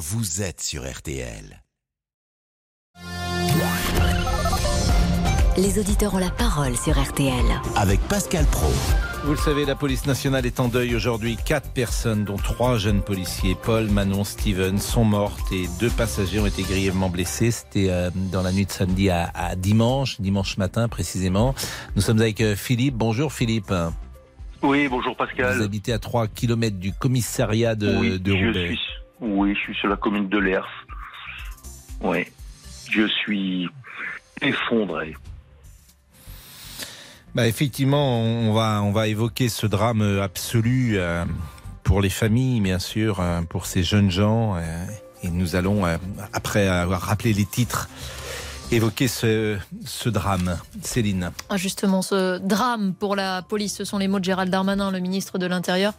vous êtes sur RTL. Les auditeurs ont la parole sur RTL. Avec Pascal Pro. Vous le savez, la police nationale est en deuil aujourd'hui. Quatre personnes, dont trois jeunes policiers, Paul, Manon, Steven, sont mortes et deux passagers ont été grièvement blessés. C'était euh, dans la nuit de samedi à, dimanche, dimanche matin précisément. Nous sommes avec euh, Philippe. Bonjour Philippe. Oui, bonjour Pascal. Vous habitez à 3 km du commissariat de, oui, de Roubaix. Oui, je suis sur la commune de Lers. Oui, je suis effondré. Bah effectivement, on va, on va évoquer ce drame absolu euh, pour les familles, bien sûr, euh, pour ces jeunes gens. Euh, et nous allons, après avoir rappelé les titres évoquer ce, ce drame. Céline. Ah, justement, ce drame pour la police, ce sont les mots de Gérald Darmanin, le ministre de l'Intérieur,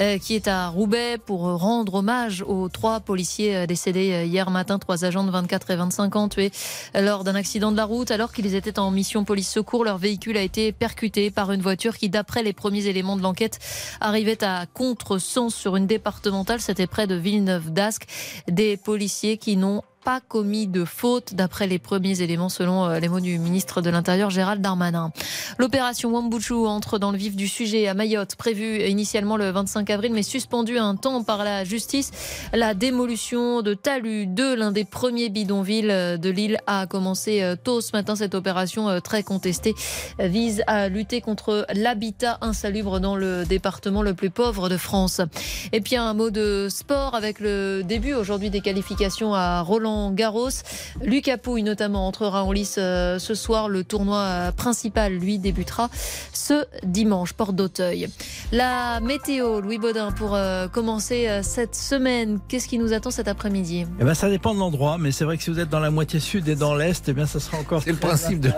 euh, qui est à Roubaix pour rendre hommage aux trois policiers euh, décédés euh, hier matin, trois agents de 24 et 25 ans tués lors d'un accident de la route. Alors qu'ils étaient en mission police secours, leur véhicule a été percuté par une voiture qui, d'après les premiers éléments de l'enquête, arrivait à contre-sens sur une départementale. C'était près de Villeneuve d'Ascq. Des policiers qui n'ont pas commis de faute, d'après les premiers éléments selon euh, les mots du ministre de l'Intérieur Gérald Darmanin. L'opération Wambuchu entre dans le vif du sujet à Mayotte, prévue initialement le 25 avril, mais suspendue un temps par la justice. La démolution de Talus 2, l'un des premiers bidonvilles euh, de l'île, a commencé euh, tôt ce matin. Cette opération très contestée vise à lutter contre l'habitat insalubre dans le département le plus pauvre de France. Et puis un mot de sport avec le début aujourd'hui des qualifications à Roland Garros. Lucas Pouille notamment entrera en lice euh, ce soir. Le tournoi principal, lui, débutera ce dimanche, porte d'Auteuil. La météo, Louis Baudin, pour euh, commencer euh, cette semaine, qu'est-ce qui nous attend cet après-midi? Eh ben, Ça dépend de l'endroit, mais c'est vrai que si vous êtes dans la moitié sud et dans l'est, eh bien, ça sera encore... C'est le principe de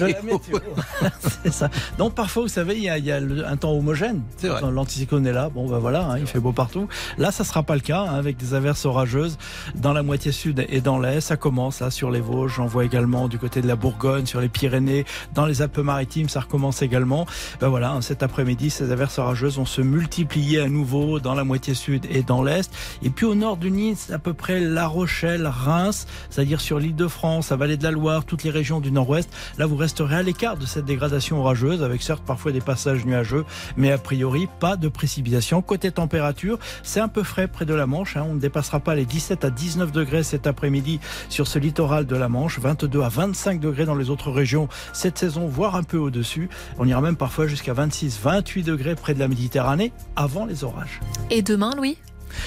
la météo. c'est ça. Donc parfois, vous savez, il y a, un temps homogène. L'anticyclone est là, bon ben voilà, hein, il fait beau partout. Là, ça sera pas le cas, hein, avec des averses orageuses dans la moitié sud et dans l'Est. Ça commence sur les Vosges. J'en vois également du côté de la Bourgogne, sur les Pyrénées, dans les Alpes-Maritimes. Ça recommence également. Ben voilà, hein, cet après-midi, ces averses orageuses vont se multiplier à nouveau dans la moitié sud et dans l'Est. Et puis au nord du Nice, à peu près La Rochelle, Reims, c'est-à-dire sur l'île de France, la vallée de la Loire, toutes les régions du nord-ouest. Là, vous resterez à l'écart de cette dégradation orageuse, avec certes parfois des passages nuageux, mais a priori pas de précipitation. Côté température, c'est un peu frais près de la Manche. Hein. On ne dépassera pas les 17 à 19 degrés cet après-midi sur ce littoral de la Manche, 22 à 25 degrés dans les autres régions cette saison, voire un peu au-dessus. On ira même parfois jusqu'à 26, 28 degrés près de la Méditerranée avant les orages. Et demain, Louis?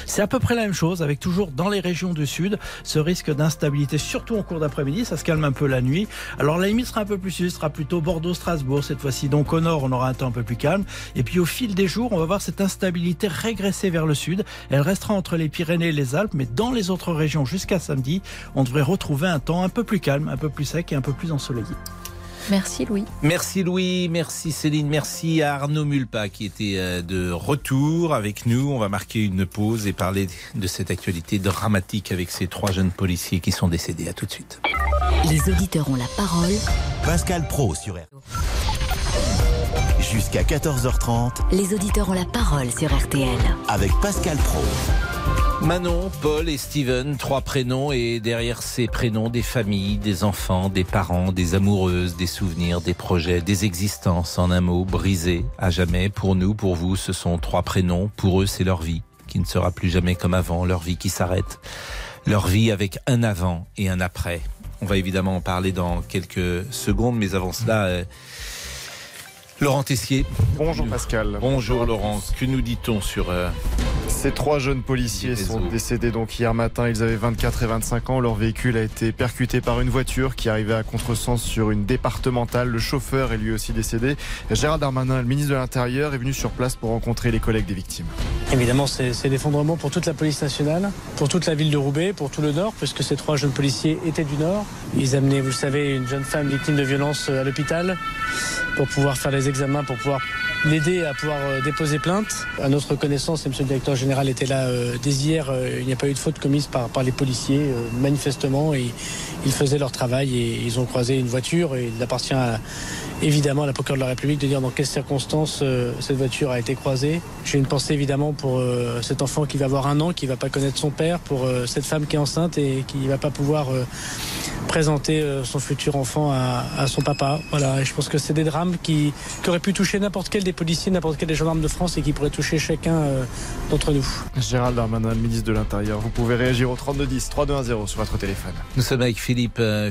C'est à peu près la même chose, avec toujours dans les régions du sud ce risque d'instabilité, surtout en cours d'après-midi. Ça se calme un peu la nuit. Alors la limite sera un peu plus sud, sera plutôt Bordeaux-Strasbourg cette fois-ci. Donc au nord, on aura un temps un peu plus calme. Et puis au fil des jours, on va voir cette instabilité régresser vers le sud. Elle restera entre les Pyrénées et les Alpes, mais dans les autres régions jusqu'à samedi, on devrait retrouver un temps un peu plus calme, un peu plus sec et un peu plus ensoleillé. Merci Louis. Merci Louis, merci Céline, merci à Arnaud Mulpa qui était euh, de retour avec nous. On va marquer une pause et parler de cette actualité dramatique avec ces trois jeunes policiers qui sont décédés. À tout de suite. Les auditeurs ont la parole. Pascal Pro sur RTL. Jusqu'à 14h30. Les auditeurs ont la parole sur RTL. Avec Pascal Pro. Manon, Paul et Steven, trois prénoms et derrière ces prénoms des familles, des enfants, des parents, des amoureuses, des souvenirs, des projets, des existences en un mot brisées à jamais. Pour nous, pour vous, ce sont trois prénoms. Pour eux, c'est leur vie qui ne sera plus jamais comme avant, leur vie qui s'arrête, leur vie avec un avant et un après. On va évidemment en parler dans quelques secondes, mais avant cela, euh, Laurent Tessier. Bonjour Pascal. Bonjour Laurent. Que nous dit-on sur euh, ces trois jeunes policiers sont décédés donc hier matin. Ils avaient 24 et 25 ans. Leur véhicule a été percuté par une voiture qui arrivait à contresens sur une départementale. Le chauffeur est lui aussi décédé. Gérald Darmanin, le ministre de l'Intérieur, est venu sur place pour rencontrer les collègues des victimes. Évidemment, c'est l'effondrement pour toute la police nationale, pour toute la ville de Roubaix, pour tout le Nord, puisque ces trois jeunes policiers étaient du Nord. Ils amenaient, vous le savez, une jeune femme victime de violence à l'hôpital pour pouvoir faire les pour pouvoir l'aider à pouvoir déposer plainte. À notre connaissance, et M. le directeur général était là dès hier, il n'y a pas eu de faute commise par, par les policiers, manifestement, ils faisaient leur travail et ils ont croisé une voiture et il appartient à évidemment à la procureure de la République de dire dans quelles circonstances euh, cette voiture a été croisée. J'ai une pensée évidemment pour euh, cet enfant qui va avoir un an, qui va pas connaître son père, pour euh, cette femme qui est enceinte et qui va pas pouvoir présenter son futur enfant à, son papa. Voilà, et je pense que c'est des drames qui, qui, auraient pu toucher n'importe quel des policiers, n'importe quel des gendarmes de France et qui pourraient toucher chacun d'entre nous. Gérald Darmanin, ministre de l'Intérieur, vous pouvez réagir au 3210 3210 sur votre téléphone. Nous sommes avec Philippe,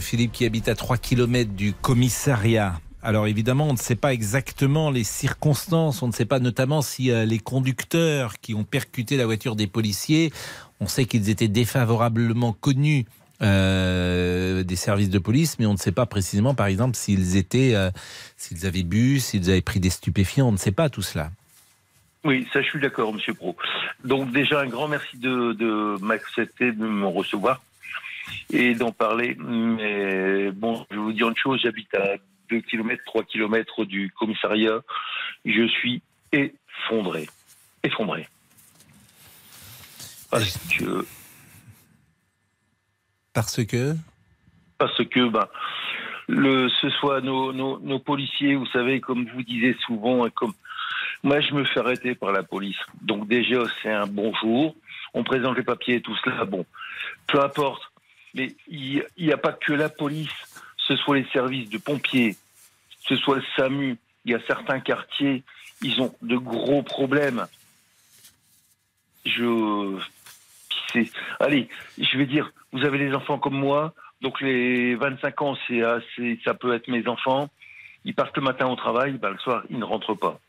Philippe qui habite à 3 km du commissariat alors évidemment, on ne sait pas exactement les circonstances, on ne sait pas notamment si euh, les conducteurs qui ont percuté la voiture des policiers, on sait qu'ils étaient défavorablement connus euh, des services de police, mais on ne sait pas précisément, par exemple, s'ils étaient, euh, s'ils avaient bu, s'ils avaient pris des stupéfiants, on ne sait pas tout cela. Oui, ça je suis d'accord, Monsieur Pro. Donc déjà un grand merci de m'accepter, de me recevoir et d'en parler. Mais bon, je vais vous dire une chose, j'habite à 2 km, 3 km du commissariat, je suis effondré. Effondré. Parce que. Parce que? Parce que, ben, le, ce soit nos, nos, policiers, vous savez, comme vous disiez souvent, comme moi je me fais arrêter par la police. Donc déjà c'est un bonjour, on présente les papiers et tout cela, bon, peu importe. Mais il n'y a pas que la police ce soit les services de pompiers, ce soit le SAMU, il y a certains quartiers, ils ont de gros problèmes. Je. Allez, je vais dire, vous avez des enfants comme moi, donc les 25 ans, c'est assez, ça peut être mes enfants. Ils partent le matin au travail, ben le soir, ils ne rentrent pas.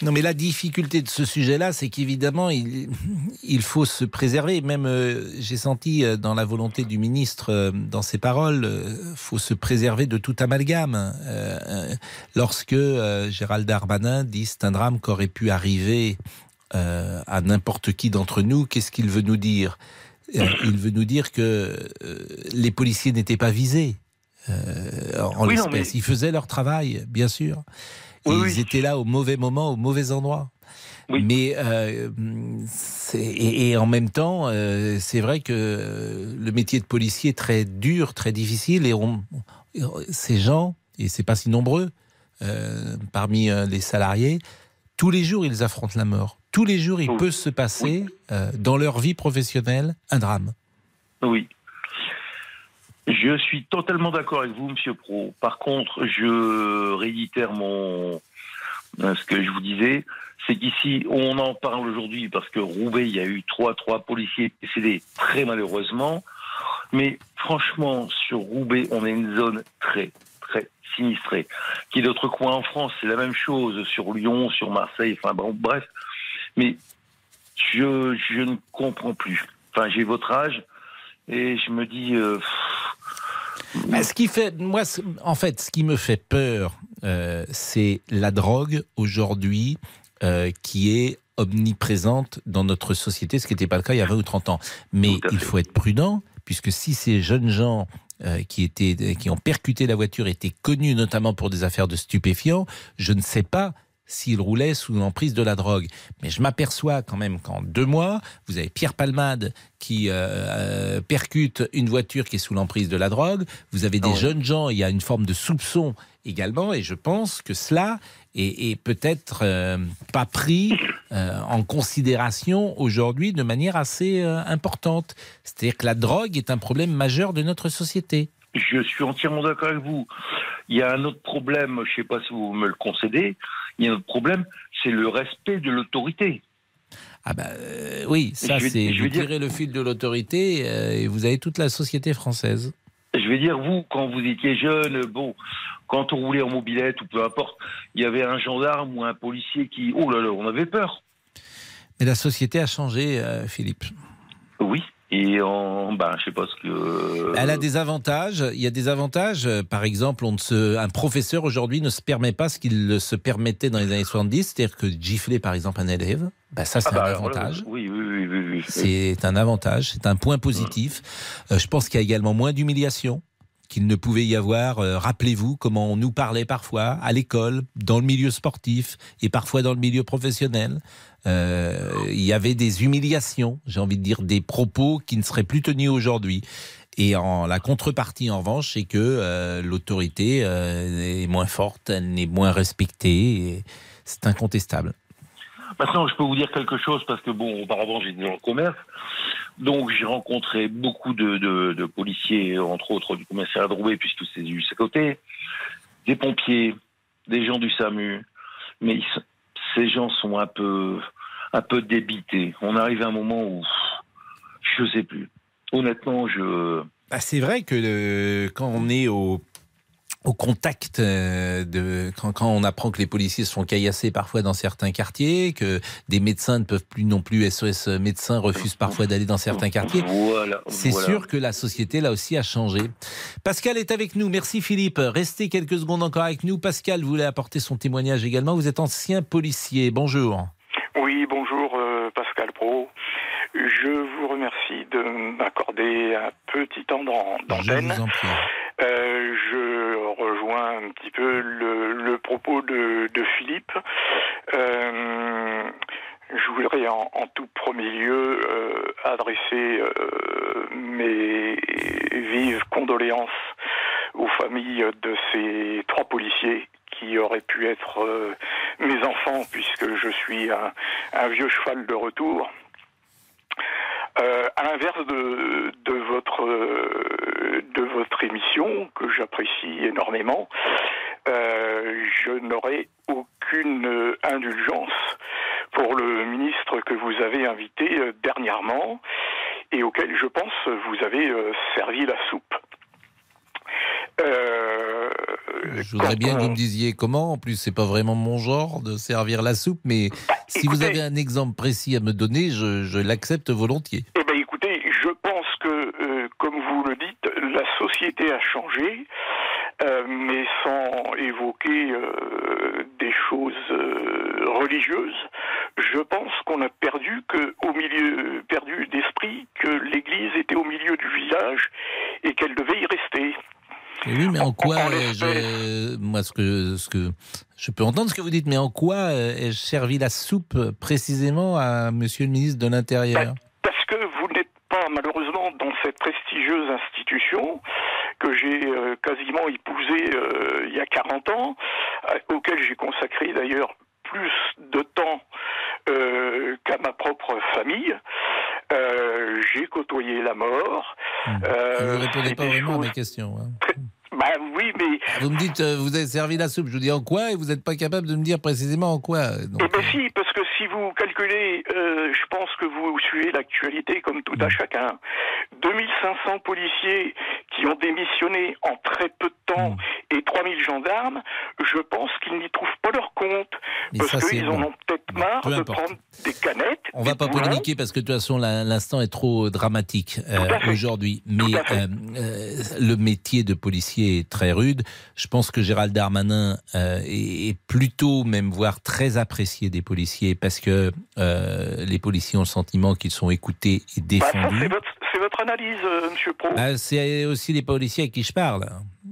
Non, mais la difficulté de ce sujet-là, c'est qu'évidemment, il, il, faut se préserver. Même, euh, j'ai senti euh, dans la volonté du ministre, euh, dans ses paroles, faut se préserver de tout amalgame. lorsque Gérald Darmanin dit c'est un drame qui aurait pu arriver à n'importe qui d'entre nous, qu'est-ce qu'il veut nous dire? Il veut nous dire que les policiers n'étaient pas visés. en l'espèce, ils faisaient leur travail, bien sûr ils étaient là au mauvais moment, au mauvais endroit. Mais euh, et, en même temps, euh, c'est vrai que le métier de policier est très dur, très difficile, et on, ces gens, et c'est pas si nombreux euh, parmi les salariés, tous les jours ils affrontent la mort. Tous les jours, il peut se passer dans leur vie professionnelle un drame. Oui. Je suis totalement d'accord avec vous, Monsieur Pro. Par contre, je réitère mon euh, ce que je vous disais, c'est qu'ici, on en parle aujourd'hui parce que Roubaix, il y a eu trois trois policiers décédés très malheureusement. Mais franchement, sur Roubaix, on est une zone très très sinistrée. Qui d'autres coins en France, c'est la même chose sur Lyon, sur Marseille. Enfin bref. Mais je je ne comprends plus. Enfin, j'ai votre âge et je me dis. Euh, ce qui fait, moi, en fait, ce qui me fait peur, euh, c'est la drogue aujourd'hui euh, qui est omniprésente dans notre société, ce qui n'était pas le cas il y a 20 ou 30 ans. Mais il faut être prudent, puisque si ces jeunes gens euh, qui, étaient, qui ont percuté la voiture étaient connus notamment pour des affaires de stupéfiants, je ne sais pas s'il roulait sous l'emprise de la drogue. Mais je m'aperçois quand même qu'en deux mois, vous avez Pierre Palmade qui euh, euh, percute une voiture qui est sous l'emprise de la drogue, vous avez des ah jeunes gens, il y a une forme de soupçon également, et je pense que cela est, peut-être euh, pas pris en considération aujourd'hui de manière assez importante. C'est-à-dire que la drogue est un problème majeur de notre société. Je suis entièrement d'accord avec vous. Il y a un autre problème, je ne sais pas si vous me le concédez, il y a un autre problème, c'est le respect de l'autorité. Ah bah euh, oui, ça c'est vous tirez le fil de l'autorité euh, et vous avez toute la société française. Je vais dire vous quand vous étiez jeune, bon, quand on roulait en mobilette ou peu importe, il y avait un gendarme ou un policier qui, oh là là, on avait peur. Mais la société a changé, euh, Philippe. Oui. Et en, ben, je sais pas ce que. Elle a des avantages. Il y a des avantages. Par exemple, on se, un professeur aujourd'hui ne se permet pas ce qu'il se permettait dans les années 70, c'est-à-dire que gifler, par exemple, un élève. Ben ça, c'est ah un bah, avantage. oui, oui, oui, oui, C'est un avantage, c'est un point positif. Euh, je pense qu'il y a également moins d'humiliation qu'il ne pouvait y avoir, euh, rappelez-vous comment on nous parlait parfois à l'école, dans le milieu sportif et parfois dans le milieu professionnel. Euh, il y avait des humiliations, j'ai envie de dire des propos qui ne seraient plus tenus aujourd'hui. Et en la contrepartie, en revanche, c'est que euh, l'autorité est moins forte, elle est moins respectée. C'est incontestable. Maintenant, je peux vous dire quelque chose parce que bon, auparavant, j'étais dans le commerce. Donc j'ai rencontré beaucoup de, de, policiers, entre autres du commissariat de Roubaix, puisque c'est juste à côté, des pompiers, des gens du SAMU, mais ces gens sont un peu, un peu débités. On arrive à un moment où je sais plus. Honnêtement, je. Bah, c'est vrai que quand on est au au contact euh, de quand, quand, on apprend que les policiers sont caillassés parfois dans certains quartiers, que des médecins ne peuvent plus non plus SOS médecins refusent parfois d'aller dans certains quartiers. Voilà, c'est sûr que la société là aussi a changé. Pascal est avec nous. Merci Philippe. Restez quelques secondes encore avec nous. Pascal voulait apporter son témoignage également. Vous êtes ancien policier. Bonjour. Oui, bonjour euh, Pascal Pro. Je vous remercie de m'accorder un petit temps d'antenne. Je vous en prie. Euh, je rejoins un petit peu le, le propos de, de Philippe. Euh, je voudrais en, en, tout premier lieu euh, adresser euh, mes vives condoléances aux familles de ces trois policiers qui auraient pu être euh, mes enfants puisque je suis un, un vieux cheval de retour. Euh, à l'inverse de, de, votre de votre émission que j'apprécie énormément, euh, je n'aurai aucune indulgence pour le ministre que vous avez invité euh, dernièrement et auquel je pense vous avez euh, servi la soupe. Euh, je voudrais bien on... que vous me disiez comment. En plus, c'est pas vraiment mon genre de servir la soupe, mais bah, si écoutez, vous avez un exemple précis à me donner, je, je l'accepte volontiers. Eh bien, écoutez, je pense que, euh, comme vous le dites, la société a changé, euh, mais sans évoquer euh, des choses religieuses. Je pense qu'on a perdu que, au milieu, perdu d'esprit que l'Église était au milieu du village et qu'elle devait y rester. Et oui, mais en quoi je, moi ce que ce que je peux entendre ce que vous dites, mais en quoi ai-je servi la soupe précisément à Monsieur le ministre de l'Intérieur? Parce que vous n'êtes pas malheureusement dans cette prestigieuse institution que j'ai euh, quasiment épousée euh, il y a 40 ans, euh, auquel j'ai consacré d'ailleurs plus de temps euh, qu'à ma propre famille. Euh, j'ai côtoyé la mort. Mmh. Euh, vous ne répondez pas vraiment à mes questions. Hein. Bah oui, mais. Vous me dites, euh, vous avez servi la soupe. Je vous dis en quoi et vous n'êtes pas capable de me dire précisément en quoi. Donc, eh bien, si, parce que si vous calculez, euh, je pense que vous suivez l'actualité comme tout à chacun. 2500 policiers qui ont démissionné en très peu de temps mmh. Et 3000 gendarmes, je pense qu'ils n'y trouvent pas leur compte. Mais parce qu'ils en ont peut-être marre peu de importe. prendre des canettes. On va pas polémiquer parce que de toute façon l'instant est trop dramatique euh, aujourd'hui. Mais euh, le métier de policier est très rude. Je pense que Gérald Darmanin euh, est, plutôt, même voire très apprécié des policiers parce que euh, les policiers ont le sentiment qu'ils sont écoutés et défendus. Bah, c'est votre, votre, analyse, euh, Monsieur Pro. Bah, c'est aussi les policiers à qui je parle.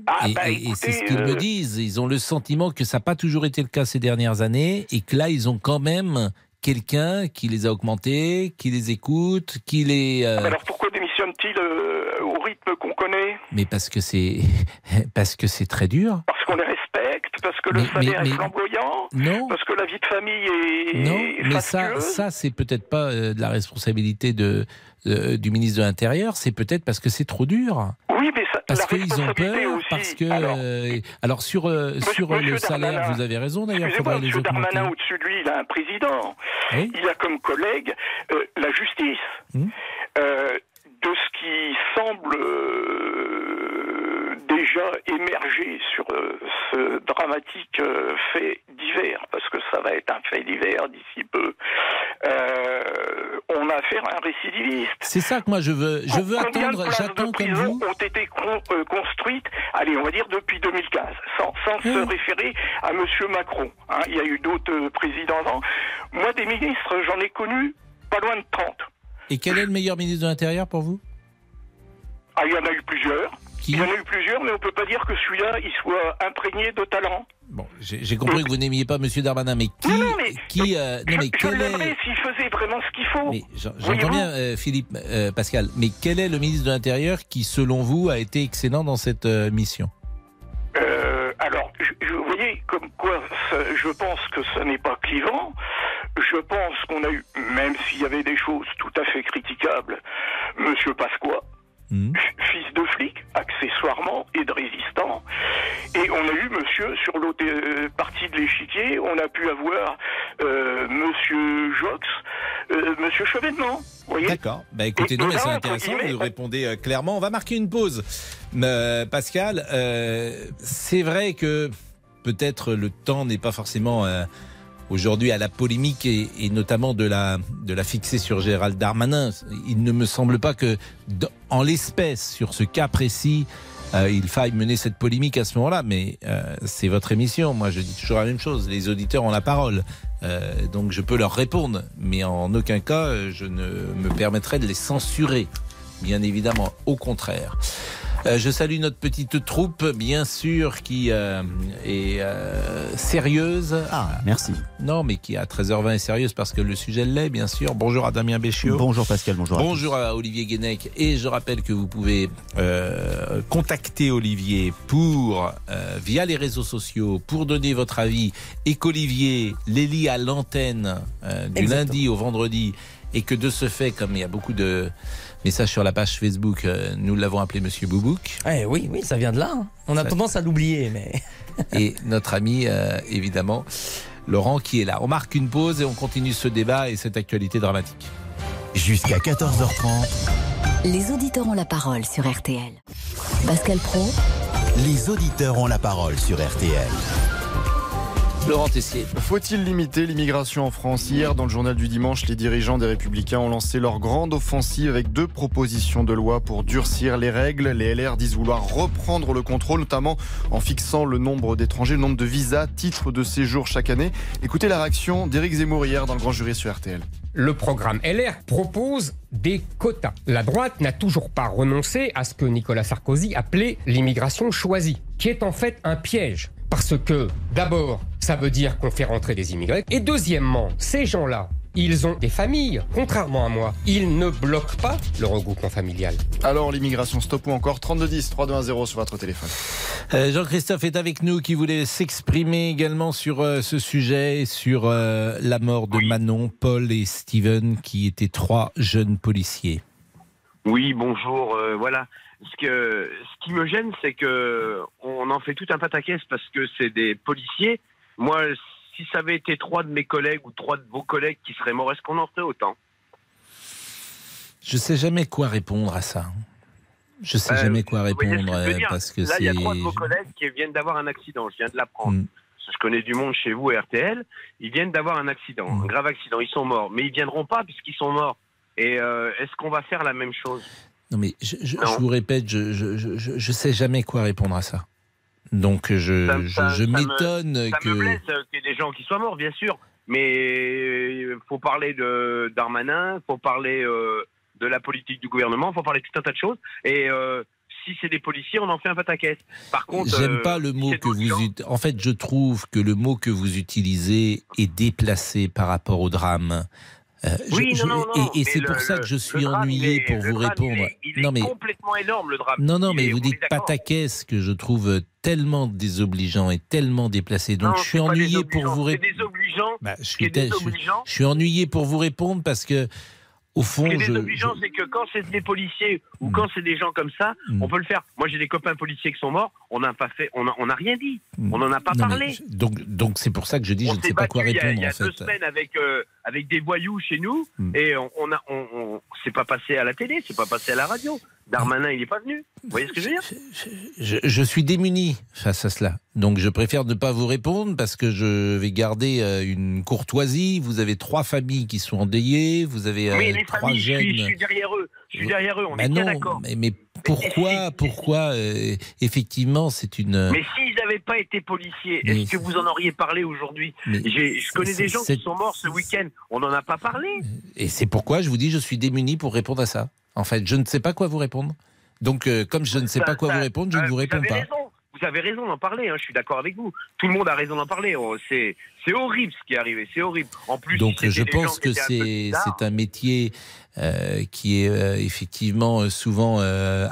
Ah, et, bah, et c'est ce qu'ils me disent. Ils ont le sentiment que ça n'a pas toujours été le cas ces dernières années et que là, ils ont quand même quelqu'un qui les a augmentés, qui les écoute, qui les. Euh... Alors pourquoi démissionne-t-il euh, au rythme qu'on connaît? Mais parce que c'est parce que c'est très dur. Parce qu'on les respecte, parce que le mais, salaire mais, est flamboyant, non. parce que la vie de famille est. Non, est mais ça, ça c'est peut-être pas euh, de la responsabilité de, du ministre de l'Intérieur, c'est peut-être parce que c'est trop dur. Oui, mais parce qu'ils ont peur, aussi. parce que alors, euh, alors sur euh, sur monsieur le salaire, Darmanin, vous avez raison d'ailleurs. Augmenter. Darmanin au-dessus de lui, il a un président. Oui. Il a comme collègue euh, la justice. Hum. de ce qui semble euh, déjà émerger sur euh, ce dramatique euh, fait divers, parce que ça va être un fait divers d'ici peu, euh, on a affaire à un récidiviste. C'est ça que moi je veux. Je veux Combien attendre. J'attends comme vous. ont été con- construites, allez, on va dire depuis 2015, sans, sans se référer à Monsieur Macron. hein. Il y a eu d'autres présidents avant. Moi, des ministres, j'en ai connu pas loin de 30. Et quel est le meilleur ministre de l'Intérieur pour vous? Ah, il y en a eu plusieurs. Il y en a eu plusieurs, mais on peut pas dire que celui-là, il soit imprégné de talent. Bon, j'ai compris que vous n'aimiez pas Monsieur Darmanin, mais qui, non, non, mais qui, euh, non, mais je, quel est... s'il faisait vraiment ce qu'il faut. J'entends bien, euh, Philippe, euh, Pascal, mais quel est le ministre de l'Intérieur qui, selon vous, a été excellent dans cette euh, mission? Alors, je, vous voyez, comme quoi, ça, je pense que ça n'est pas clivant. Je pense qu'on a eu, même s'il y avait des choses tout à fait critiquables, Monsieur Pasqua, Mmh. fils de flic, accessoirement, et de résistant. Et on a eu monsieur, sur l'autre euh, partie de l'échiquier, on a pu avoir euh, monsieur Jox, euh, monsieur Chevènement. D'accord. Bah écoutez, non, mais c'est intéressant, vous répondez euh, clairement. On va marquer une pause. Euh, Pascal, c'est vrai que peut-être le temps n'est pas forcément aujourd'hui à la polémique et, et, notamment de la, de la fixer sur Gérald Darmanin. Il ne me semble pas que, en l'espèce, sur ce cas précis, euh, il faille mener cette polémique à ce moment-là, mais euh, c'est votre émission. Moi, je dis toujours la même chose. Les auditeurs ont la parole, euh, donc je peux leur répondre, mais en aucun cas, je ne me permettrai de les censurer. Bien évidemment, au contraire. Euh, je salue notre petite troupe, bien sûr, qui euh, est euh, sérieuse. Ah, merci. Non, mais qui à 13h20 est sérieuse parce que le sujet l'est, bien sûr. Bonjour à Damien Béchiot. Bonjour Pascal, bonjour. Bonjour à, Olivier Guénec. Et je rappelle que vous pouvez contacter Olivier pour, via les réseaux sociaux, pour donner votre avis et qu'Olivier les lit à l'antenne du lundi au vendredi et que de ce fait, comme il y a beaucoup de message sur la page Facebook, euh, nous l'avons appelé Monsieur Boubouk. Eh oui, oui, ça vient de là. Hein. On a tendance à l'oublier, mais. et notre ami, euh, évidemment, Laurent, qui est là. On marque une pause et on continue ce débat et cette actualité dramatique. Jusqu'à 14h30. Les auditeurs ont la parole sur RTL. Pascal Pro. Les auditeurs ont la parole sur RTL. Laurent Tessier. Faut-il limiter l'immigration en France Hier, dans le journal du dimanche, les dirigeants des Républicains ont lancé leur grande offensive avec deux propositions de loi pour durcir les règles. Les LR disent vouloir reprendre le contrôle, notamment en fixant le nombre d'étrangers, le nombre de visas, titres de séjour chaque année. Écoutez la réaction d'Éric Zemmour hier dans le grand jury sur RTL. Le programme LR propose des quotas. La droite n'a toujours pas renoncé à ce que Nicolas Sarkozy appelait l'immigration choisie, qui est en fait un piège parce que, d'abord, ça veut dire qu'on fait rentrer des immigrés. Et deuxièmement, ces gens-là, ils ont des familles, contrairement à moi. Ils ne bloquent pas le regroupement familial. Alors, l'immigration stop ou encore 3210 3210 sur votre téléphone. Euh, Jean-Christophe est avec nous qui voulait s'exprimer également sur euh, ce sujet, sur euh, la mort de Manon, Paul et Steven, qui étaient trois jeunes policiers. Oui, bonjour. voilà ce, que, ce qui me gêne, c'est que on en fait tout un pataquès parce que c'est des policiers. Moi, si ça avait été trois de mes collègues ou trois de vos collègues qui seraient morts, est-ce qu'on en ferait autant? Je sais jamais quoi répondre à ça. Je sais jamais quoi répondre parce que là, il y a trois de vos collègues qui viennent d'avoir un accident. Je viens de l'apprendre. Mm. Je connais du monde chez vous, RTL. Ils viennent d'avoir un accident, mm. un grave accident. Ils sont morts, mais ils viendront pas puisqu'ils sont morts. Et euh, est-ce qu'on va faire la même chose? Non, mais je, vous répète, je, je, je, sais jamais quoi répondre à ça. Donc je, je, m'étonne que. Ça me blesse qu'il y ait des gens qui soient morts, bien sûr. Mais il faut parler de Darmanin, il faut parler euh, de la politique du gouvernement, il faut parler de tout un tas de choses. Et euh, si c'est des policiers, on en fait un pataquès. Par contre, j'aime pas le mot que vous. En fait, je trouve que le mot que vous utilisez est déplacé par rapport au drame. Euh, oui, non, non, non, et, c'est pour ça que je suis ennuyé pour vous répondre. Il est, non, mais, complètement énorme le drame. Non, non, mais vous dites pataquès que je trouve tellement désobligeant et tellement déplacé. Donc je suis ennuyé pour vous répondre. Bah, je, suis, je suis ennuyé pour vous répondre parce que au fond, Ce qui est désobligeant, c'est que quand c'est des policiers ou hmm. quand c'est des gens comme ça, hmm. on peut le faire. Moi, j'ai des copains policiers qui sont morts, on n'a pas fait, on n'a rien dit, hmm. on n'en a pas parlé. donc, donc c'est pour ça que je dis, je ne sais pas quoi répondre. Il y a, deux semaines avec euh, avec des voyous chez nous et on, on a, on, on c'est pas passé à la télé, c'est pas passé à la radio. Darmanin, il n'est pas venu. Vous voyez ce que je veux dire? Je, suis démuni face à cela. Donc je préfère ne pas vous répondre parce que je vais garder euh, une courtoisie. Vous avez trois familles qui sont endeuillées. Vous avez euh, les trois jeunes. Je suis, derrière eux. Je suis derrière eux. On est bien d'accord. Mais, mais, pourquoi, pourquoi euh, Effectivement, c'est une. Mais s'ils n'avaient pas été policiers, est-ce que vous en auriez parlé aujourd'hui? Je connais des gens qui sont morts ce week-end. On n'en a pas parlé. Et c'est pourquoi je vous dis, je suis démuni pour répondre à ça. En fait, je ne sais pas quoi vous répondre. Donc, euh, comme je ne sais pas quoi vous répondre, je ne vous réponds pas. Vous avez raison d'en parler, hein, je suis d'accord avec vous. Tout le monde a raison d'en parler. Oh, c'est horrible ce qui est arrivé, c'est horrible. En plus, donc je pense que c'est un métier euh, qui est euh, effectivement euh, souvent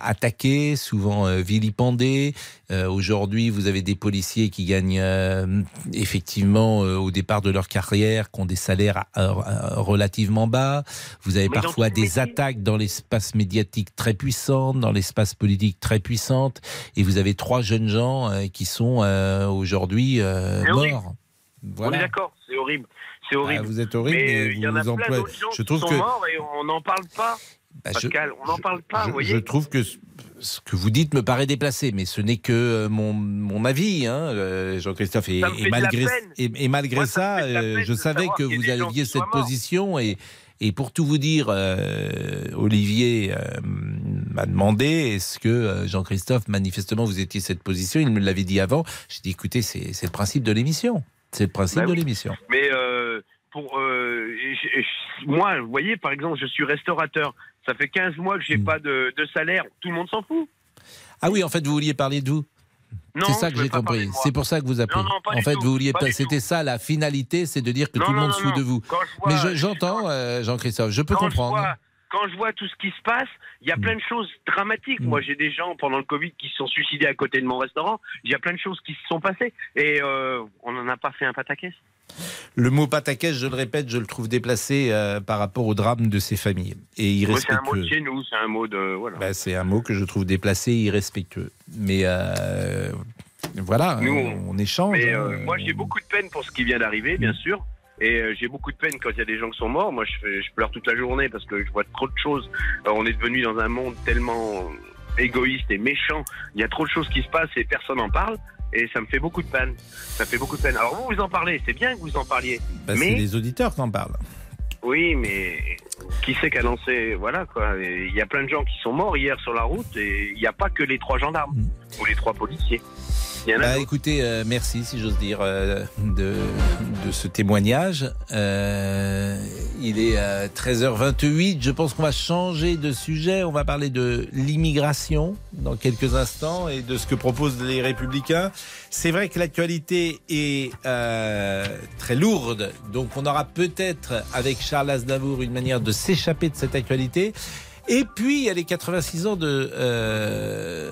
attaqué, souvent vilipendé. Aujourd'hui, vous avez des policiers qui gagnent effectivement au départ de leur carrière, qui ont des salaires relativement bas. Vous avez parfois des attaques dans l'espace médiatique très puissantes, dans l'espace politique très puissantes, et vous avez trois jeunes gens qui sont aujourd'hui morts. On est d'accord, c'est horrible. C'est horrible. Ah, vous êtes horrible, mais, il y en a plein d'autres gens je trouve qui sont que... morts et on n'en parle pas. Bah, Pascal, on n'en parle pas, je, vous voyez. Je trouve que ce que vous dites me paraît déplacé, mais ce n'est que euh, mon, mon avis, hein, euh, Jean-Christophe. Et, malgré, et, malgré ça, euh, je savais que vous aviez cette position et, et pour tout vous dire, Olivier m'a demandé est-ce que Jean-Christophe, manifestement, vous étiez cette position Il me l'avait dit avant. J'ai dit écoutez, c'est le principe de l'émission. C'est le principe bah de l'émission. Mais euh, pour euh, moi, vous voyez, par exemple, je suis restaurateur. Ça fait 15 mois que j'ai hmm. pas de, salaire. Tout le monde s'en fout. Ah oui, en fait, vous vouliez parler de vous c'est ça que j'ai compris. C'est pour ça que vous appelez. en fait, vous vouliez pas. C'était ça la finalité, c'est de dire que tout le monde se fout de vous. Mais j'entends, euh, Jean-Christophe. Je peux comprendre quand je vois tout ce qui se passe, il y a mm. plein de choses dramatiques. Moi, mm. j'ai des gens pendant le Covid qui se sont suicidés à côté de mon restaurant. Il y a plein de choses qui se sont passées. Et euh, on n'en a pas fait un pataquès. Le mot pataquès, je le répète, je le trouve déplacé euh, par rapport au drame de ces familles. Et irrespectueux. c'est un mot de chez nous, c'est un mot de. Voilà. Bah, c'est un mot que je trouve déplacé et irrespectueux. Mais. Euh, voilà, nous, on, échange. Mais, hein. moi, j'ai beaucoup de peine pour ce qui vient d'arriver, bien mm. sûr. Et euh, j'ai beaucoup de peine quand il y a des gens qui sont morts. Moi, je, je pleure toute la journée parce que je vois trop de choses. Euh, on est devenu dans un monde tellement égoïste et méchant. Il y a trop de choses qui se passent et personne n'en parle. Et ça me fait beaucoup de peine. Ça fait beaucoup de peine. Alors vous, vous en parlez. C'est bien que vous en parliez. Bah, mais... C'est les auditeurs qui en parlent. Oui, mais qui sait qu'a lancé Voilà quoi. Il y a plein de gens qui sont morts hier sur la route et il n'y a pas que les trois gendarmes mm. ou les trois policiers. Bah, écoutez, euh, merci, si j'ose dire, euh, de, de, ce témoignage. Euh, il est 13h28. Je pense qu'on va changer de sujet. On va parler de l'immigration dans quelques instants et de ce que proposent les Républicains. C'est vrai que l'actualité est très lourde. Donc, on aura peut-être avec Charles Aznavour une manière de s'échapper de cette actualité. Et puis, il y a les 86 ans de... Euh,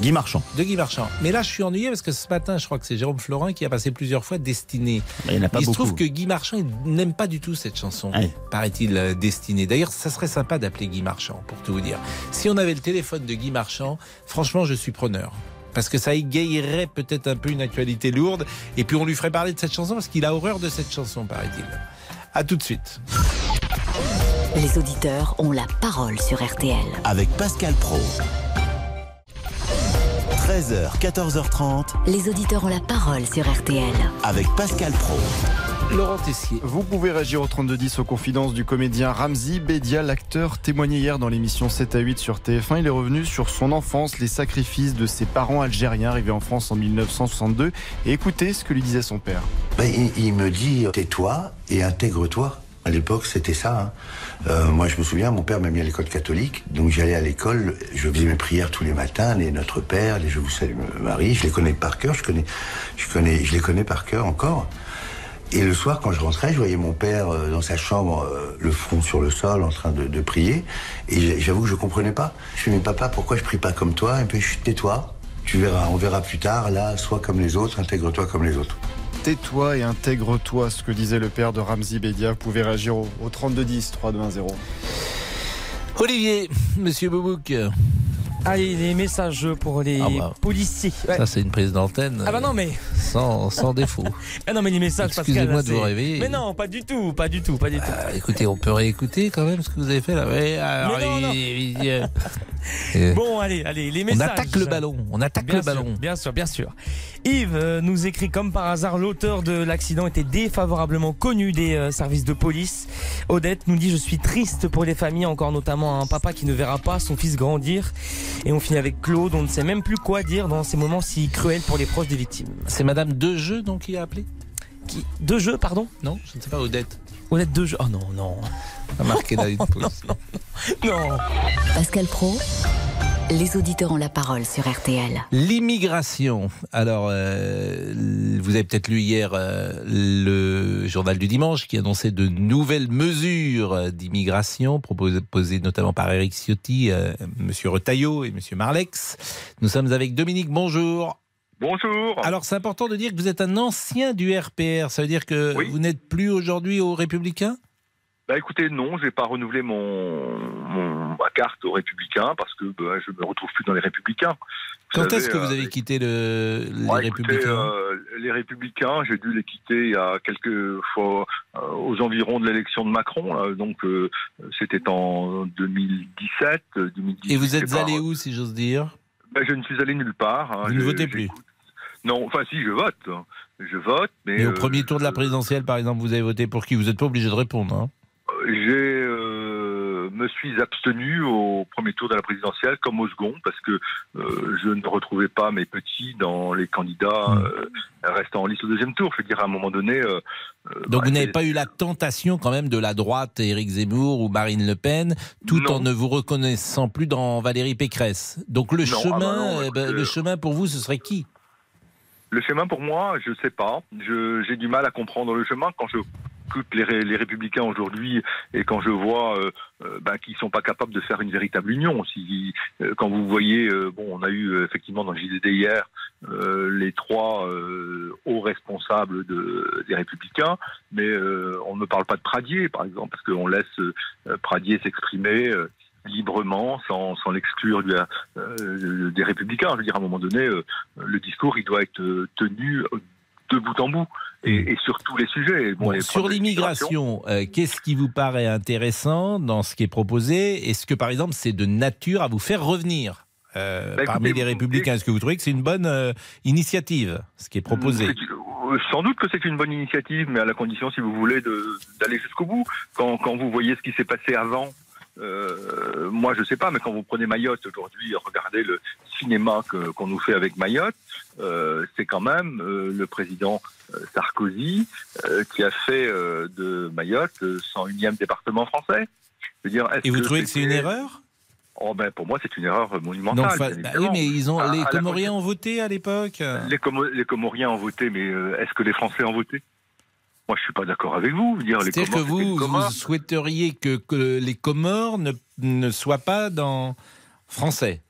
Guy Marchand. De Guy Marchand. Mais là, je suis ennuyé parce que ce matin, je crois que c'est Jérôme Florin qui a passé plusieurs fois Destinée. il, il se trouve que Guy Marchand n'aime pas du tout cette chanson, paraît-il, euh, Destinée. D'ailleurs, ça serait sympa d'appeler Guy Marchand, pour tout vous dire. Si on avait le téléphone de Guy Marchand, franchement, je suis preneur parce que ça égayerait peut-être un peu une actualité lourde, et puis on lui ferait parler de cette chanson parce qu'il a horreur de cette chanson, paraît-il. À tout de suite. Les auditeurs ont la parole sur RTL. Avec Pascal Pro. 13h, 14h30. Les auditeurs ont la parole sur RTL. Avec Pascal Pro. Laurent Tessier. Vous pouvez réagir au 3210 aux confidences du comédien Ramzi Bedia, l'acteur témoigné hier dans l'émission 7 à 8 sur TF1. Il est revenu sur son enfance, les sacrifices de ses parents algériens arrivés en France en 1962. Et écoutez ce que lui disait son père. Ben, il me dit tais-toi et intègre-toi. À l'époque, c'était ça. Hein. Euh, moi, je me souviens, mon père m'a mis à l'école catholique, donc j'allais à l'école, je faisais mes prières tous les matins, les Notre Père, les Je vous salue Marie, je les connais par cœur, je connais, je connais, je les connais par cœur encore. Et le soir, quand je rentrais, je voyais mon père euh, dans sa chambre, euh, le front sur le sol, en train de, prier. Et j'avoue que je comprenais pas. Je me mais papa, pourquoi je prie pas comme toi? Et puis, tais-toi. Tu verras, on verra plus tard. Là, sois comme les autres, intègre-toi comme les autres. Tais-toi et intègre-toi, ce que disait le père de Ramzi Bedia. Vous pouvez réagir au, 3210 3210 Olivier, monsieur Boubouk. Allez, les messages pour les ah bah. policiers. Ça, c'est une prise d'antenne. Ah bah non, mais. Sans, sans défaut. ah non, mais les messages, Excusez-moi de vous réveiller. Mais non, pas du tout, pas du tout, pas du tout. Ah, écoutez, on peut réécouter quand même ce que vous avez fait là. mais non, non. Bon, allez, allez, les messages. On attaque le ballon. On attaque le ballon. Bien sûr, bien sûr. Yves euh, nous écrit comme par hasard l'auteur de l'accident était défavorablement connu des euh, services de police. Odette nous dit je suis triste pour les familles, encore notamment un papa qui ne verra pas son fils grandir. Et on finit avec Claude, on ne sait même plus quoi dire dans ces moments si cruels pour les proches des victimes. C'est Madame Dejeux donc qui a appelé? Qui? Dejeux, pardon? Non, je ne sais pas Odette. Odette Dejeux. Oh non, non. A marqué une non, non, non. Pascal Pro Les auditeurs ont la parole sur RTL. L'immigration. Alors, euh, vous avez peut-être lu hier euh, le journal du dimanche qui annonçait de nouvelles mesures d'immigration proposées notamment par Eric Ciotti, euh, Monsieur Retailleau et Monsieur Marlex. Nous sommes avec Dominique. Bonjour. Bonjour. Alors, c'est important de dire que vous êtes un ancien du RPR. Ça veut dire que vous n'êtes plus aujourd'hui aux Républicains bah écoutez, non, j'ai pas renouvelé mon, ma carte aux Républicains parce que bah, je me retrouve plus dans les Républicains. Quand est-ce que vous avez quitté le, les Républicains euh, Les Républicains, j'ai dû les quitter il y a quelques fois euh, aux environs de l'élection de Macron. donc euh, c'était en 2017, 2017. Et vous êtes allé où, si j'ose dire? Ben, Je ne suis allé nulle part. Hein. vous ne votez plus? Non, enfin si, je vote. Je vote, mais... Au premier tour de la présidentielle, par exemple, vous avez voté pour qui? Vous n'êtes pas obligé de répondre. Hein j'ai euh, me suis abstenu au premier tour de la présidentielle comme au second parce que euh, je ne retrouvais pas mes petits dans les candidats mmh. euh, restant en liste au deuxième tour. Je veux dire à un moment donné. Donc bah, vous n'avez pas eu la tentation quand même de la droite, Éric Zemmour ou Marine Le Pen, tout en ne vous reconnaissant plus dans Valérie Pécresse. Donc le ah bah chemin, ben, le chemin pour vous, ce serait qui? Le chemin pour moi, je ne sais pas. J'ai du mal à comprendre le chemin quand je les, les républicains aujourd'hui et quand je vois euh, euh ben, qu'ils sont pas capables de faire une véritable union. Si, euh, quand vous voyez, euh, bon, on a eu effectivement dans le JDD hier les trois hauts responsables de, des républicains, mais on ne parle pas de Pradier, par exemple, parce qu'on laisse Pradier s'exprimer librement, sans, sans l'exclure des républicains. Je veux dire, à un moment donné, le discours, il doit être tenu de bout en bout et, sur tous les sujets. sur l'immigration, euh, qu'est-ce qui vous paraît intéressant dans ce qui est proposé? Est-ce que par exemple c'est de nature à vous faire revenir euh, bah, parmi les républicains? Est-ce que vous trouvez que c'est une bonne euh, initiative, ce qui est proposé? Sans doute que c'est une bonne initiative, mais à la condition, si vous voulez, d'aller jusqu'au bout. Quand, quand, vous voyez ce qui s'est passé avant euh, moi, je sais pas, mais quand vous prenez Mayotte aujourd'hui, regardez le cinéma qu'on nous fait avec Mayotte, euh, c'est quand même euh, le président euh, Sarkozy qui a fait de Mayotte 101e département français. Je veux dire, Et vous trouvez que c'est une erreur? Oh ben pour moi c'est une erreur monumentale. bah oui mais ils ont les Comoriens ont voté à l'époque. Les, les Comoriens ont voté mais est-ce que les Français ont voté? Moi, je suis pas d'accord avec vous. C'est-à-dire que vous, vous souhaiteriez que, que les Comores ne, ne soient pas dans français?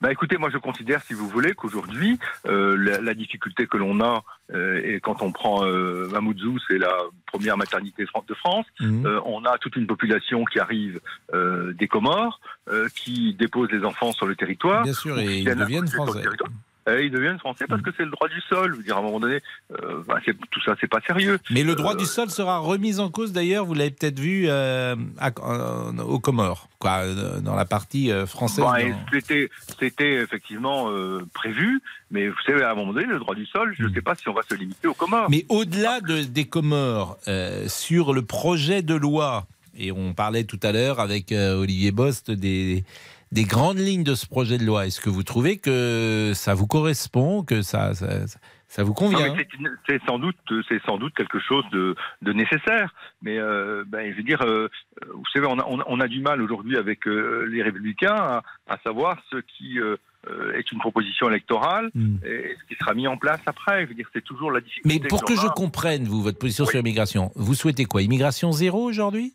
Bah écoutez, moi je considère, si vous voulez, qu'aujourd'hui, euh, la, difficulté que l'on a, euh, et quand on prend euh, Mamoudzou, c'est la première maternité de France, mmh. euh, on a toute une population qui arrive euh, des Comores, qui dépose les enfants sur le territoire. Bien sûr, et ils deviennent français. Eh, ils deviennent français parce que c'est le droit du sol. Veux dire, à un moment donné, euh, bah, tout ça, c'est pas sérieux. Mais le droit euh, du sol sera remis en cause, d'ailleurs, vous l'avez peut-être vu euh, aux Comores, quoi, dans la partie française. Bah, c'était effectivement prévu, mais vous savez, à un moment donné, le droit du sol, je ne hmm. sais pas si on va se limiter aux Comores. Mais au-delà de, des Comores, sur le projet de loi, et on parlait tout à l'heure avec Olivier Bost des des grandes lignes de ce projet de loi. Est-ce que vous trouvez que ça vous correspond, que ça, ça, vous convient C'est sans doute, c'est sans doute quelque chose de, de nécessaire. Mais euh, ben, je veux dire, euh, vous savez, on a, on a, du mal aujourd'hui avec euh, les Républicains à, savoir ce qui est une proposition électorale hmm. et ce qui sera mis en place après. Je veux dire, c'est toujours la difficulté. Mais pour que, je comprenne, vous, votre position sur l'immigration, vous souhaitez quoi? Immigration zéro aujourd'hui?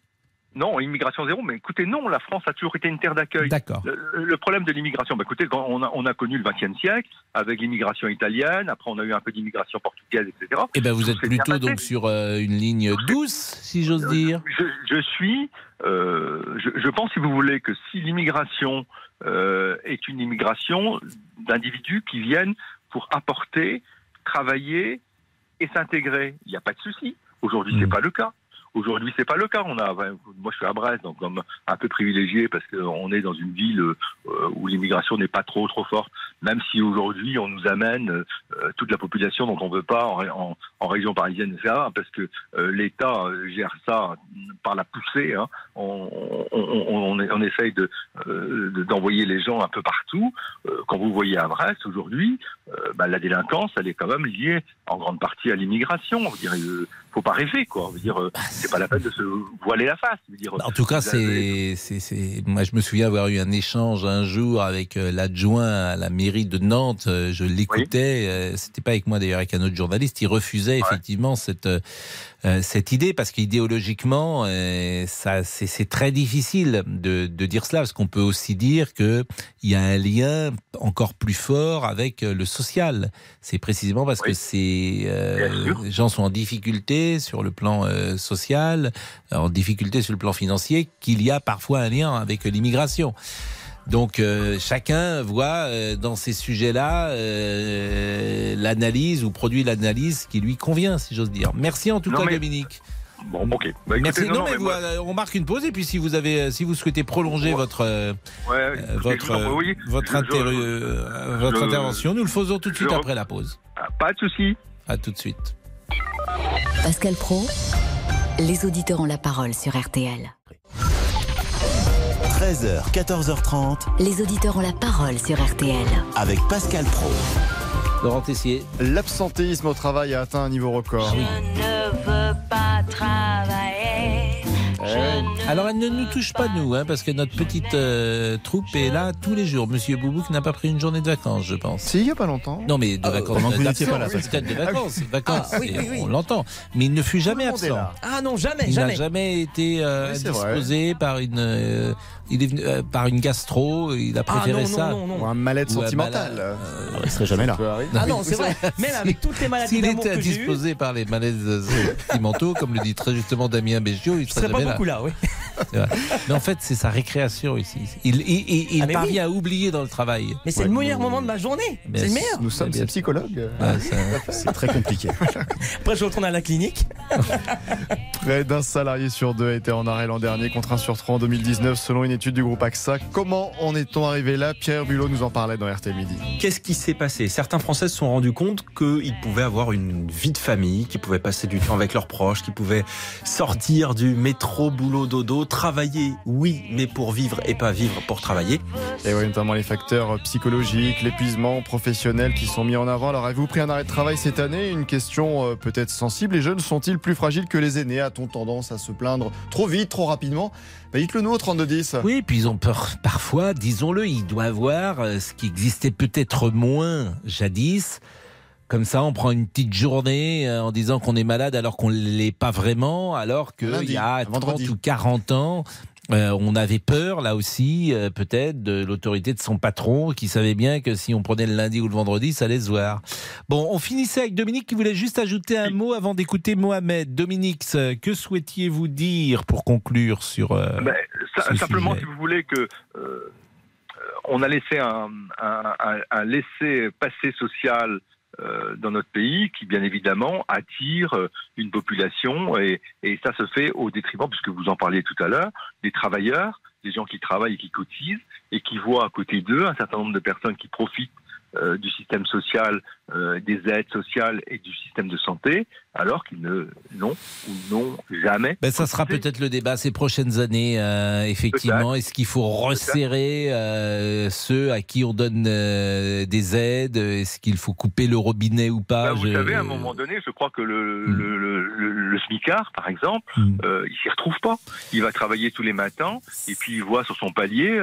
Non, immigration zéro, mais écoutez, non, la France a toujours été une terre d'accueil. D'accord. Le, problème de l'immigration, bah, écoutez, on a, on a connu le XXe siècle avec l'immigration italienne, après on a eu un peu d'immigration portugaise, etc. Eh bien, vous êtes plutôt donc sur euh, une ligne douce, si j'ose dire. Je, suis, euh, je, pense, si vous voulez, que si l'immigration euh, est une immigration d'individus qui viennent pour apporter, travailler et s'intégrer, il n'y a pas de souci. Aujourd'hui, ce c'est hmm. pas le cas. Aujourd'hui, c'est pas le cas. On a, moi, je suis à Brest, donc comme un peu privilégié parce qu'on est dans une ville euh, où l'immigration n'est pas trop trop forte. Même si aujourd'hui, on nous amène euh, toute la population dont on veut pas en, région parisienne, etc. Parce que euh, l'État gère ça par la poussée. Hein. On, on, on, essaye de d'envoyer les gens un peu partout. quand vous voyez à Brest aujourd'hui, bah, la délinquance, elle est quand même liée en grande partie à l'immigration. Faut pas rêver, quoi. Je veux dire, euh, c'est pas la peine de se voiler la face. Je veux dire, en tout cas, c'est, c'est, moi, je me souviens avoir eu un échange un jour avec euh, l'adjoint à la mairie de Nantes. Euh, je l'écoutais. C'était pas avec moi d'ailleurs, avec un autre journaliste. Il refusait effectivement cette euh, cette idée, parce qu'idéologiquement, euh, ça, c'est très difficile de, dire cela, parce qu'on peut aussi dire qu'il y a un lien encore plus fort avec euh, le social. C'est précisément parce que ces gens sont en difficulté sur le plan social, en difficulté sur le plan financier, qu'il y a parfois un lien avec l'immigration. Donc euh, chacun voit euh, dans ces sujets-là euh, l'analyse ou produit l'analyse qui lui convient, si j'ose dire. Merci en tout cas, Dominique. Bon, ok. Bah, Merci. Non, mais, on marque une pause et puis si vous avez, si vous souhaitez prolonger votre votre votre, intervention, nous le faisons tout de suite après la pause. Ah, pas de souci. À tout de suite. Pascal Pro, les auditeurs ont la parole sur RTL. 13h, 14h30. Les auditeurs ont la parole sur RTL. Avec Pascal Pro. Laurent Tessier. L'absentéisme au travail a atteint un niveau record. Je ne veux pas travailler. Alors elle ne nous touche pas nous, hein, parce que notre petite euh, troupe est là tous les jours. Monsieur Boubouk n'a pas pris une journée de vacances, je pense. Si, il n'y a pas longtemps. Non, mais de vacances. vous n'étiez pas là. de vacances, vacances. Ah, on l'entend. Mais il ne fut jamais absent. Ah non, jamais, il jamais. n'a jamais été euh, disposé par une. Euh, il est venu euh, par une gastro, il a ah, préféré ah, non, ça. Non, non, Ou un mal-être sentimental. Euh, il serait jamais là. Ah non, c'est vrai. Même avec toutes les maladies S'il était disposé par les malaises sentimentaux, comme le dit très justement Damien Bégiot, il serait, serait pas beaucoup là, oui. Mais en fait, c'est sa récréation ici. Il, il, il, ah, parvient à oublier dans le travail. Mais c'est le meilleur moment de ma journée. C'est le meilleur. Nous sommes des psychologues. c'est très compliqué. Après, je retourne à la clinique. Près d'un salarié sur deux a été en arrêt l'an dernier contre un sur trois en 2019, selon une étude du groupe AXA. Comment en est-on arrivé là Pierre Bulot nous en parlait dans RT Midi. Qu'est-ce qui s'est passé? Certains Français se sont rendus compte qu'ils pouvaient avoir une vie de famille, qu'ils pouvaient passer du temps avec leurs proches, qu'ils pouvaient sortir du métro, boulot, dodo, travailler, oui, mais pour vivre et pas vivre pour travailler. Et oui, notamment les facteurs psychologiques, l'épuisement professionnel qui sont mis en avant. Alors, avez-vous pris un arrêt de travail cette année? Une question euh, peut-être sensible. Les jeunes sont-ils plus fragiles que les aînés? A-t-on tendance à se plaindre trop vite, trop rapidement? Bah, Dites-le nous au 3210. Oui, puis ils ont peur parfois, disons-le, ils doivent voir euh, ce qui existait peut-être moins jadis comme ça, on prend une petite journée euh, en disant qu'on est malade alors qu'on ne l'est pas vraiment, alors qu'il y a 30 ou 40 ans, euh, on avait peur, là aussi, euh, peut-être, de l'autorité de son patron, qui savait bien que si on prenait le lundi ou le vendredi, ça allait se voir. Bon, on finissait avec Dominique qui voulait juste ajouter un mot avant d'écouter Mohamed. Dominique, que souhaitiez-vous dire pour conclure sur. Ben, simplement, si vous voulez que. on a laissé un, un, un laisser-passer social euh, dans notre pays qui, bien évidemment, attire euh, une population et, ça se fait au détriment, puisque vous en parliez tout à l'heure, des travailleurs, des gens qui travaillent et qui cotisent et qui voient à côté d'eux un certain nombre de personnes qui profitent euh, du système social, euh, des aides sociales et du système de santé, alors qu'ils ne n'ont ou n'ont jamais. Ben, ça sera peut-être le débat ces prochaines années, euh, effectivement. Est-ce qu'il faut resserrer ceux à qui on donne des aides? Est-ce qu'il faut couper le robinet ou pas? Ben, Vous savez, à un moment donné, je crois que le, hmm. le, le, smicard, par exemple, hmm. il s'y retrouve pas. Il va travailler tous les matins et puis il voit sur son palier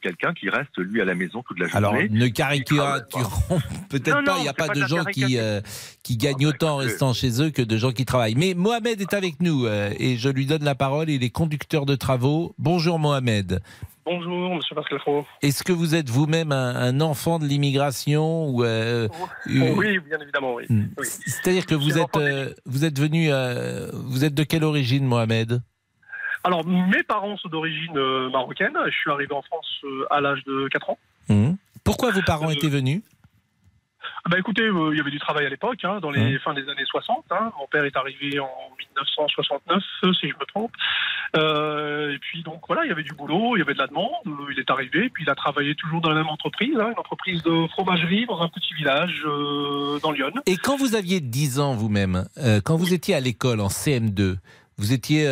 quelqu'un qui reste lui à la maison toute la journée. Alors ne caricature peut-être pas. Il n'y a pas, de gens qui, euh, qui gagnent autant en restant chez eux que de gens qui travaillent. Mais Mohamed est avec nous euh, et je lui donne la parole. Il est conducteur de travaux. Bonjour Mohamed. Bonjour, monsieur Pascal Fro. Est-ce que vous êtes vous-même un, enfant de l'immigration ou euh, Oui, bien évidemment, oui. Hmm. C'est-à-dire que vous êtes, vous êtes venu, vous êtes de quelle origine, Mohamed? Alors, mes parents sont d'origine marocaine. Je suis arrivé en France à l'âge de 4 ans. Hmm. Pourquoi vos parents étaient venus? Bah écoutez, euh, il y avait du travail à l'époque, hein, dans les fins des années 60. Hein. Mon père est arrivé en 1969, si je me trompe. Euh, et puis donc voilà, il y avait du boulot, il y avait de la demande. Il est arrivé, puis il a travaillé toujours dans la même entreprise, hein, une entreprise de fromagerie dans un petit village euh, dans Lyon. Et quand vous aviez 10 ans vous-même, quand vous étiez à l'école en CM2, vous étiez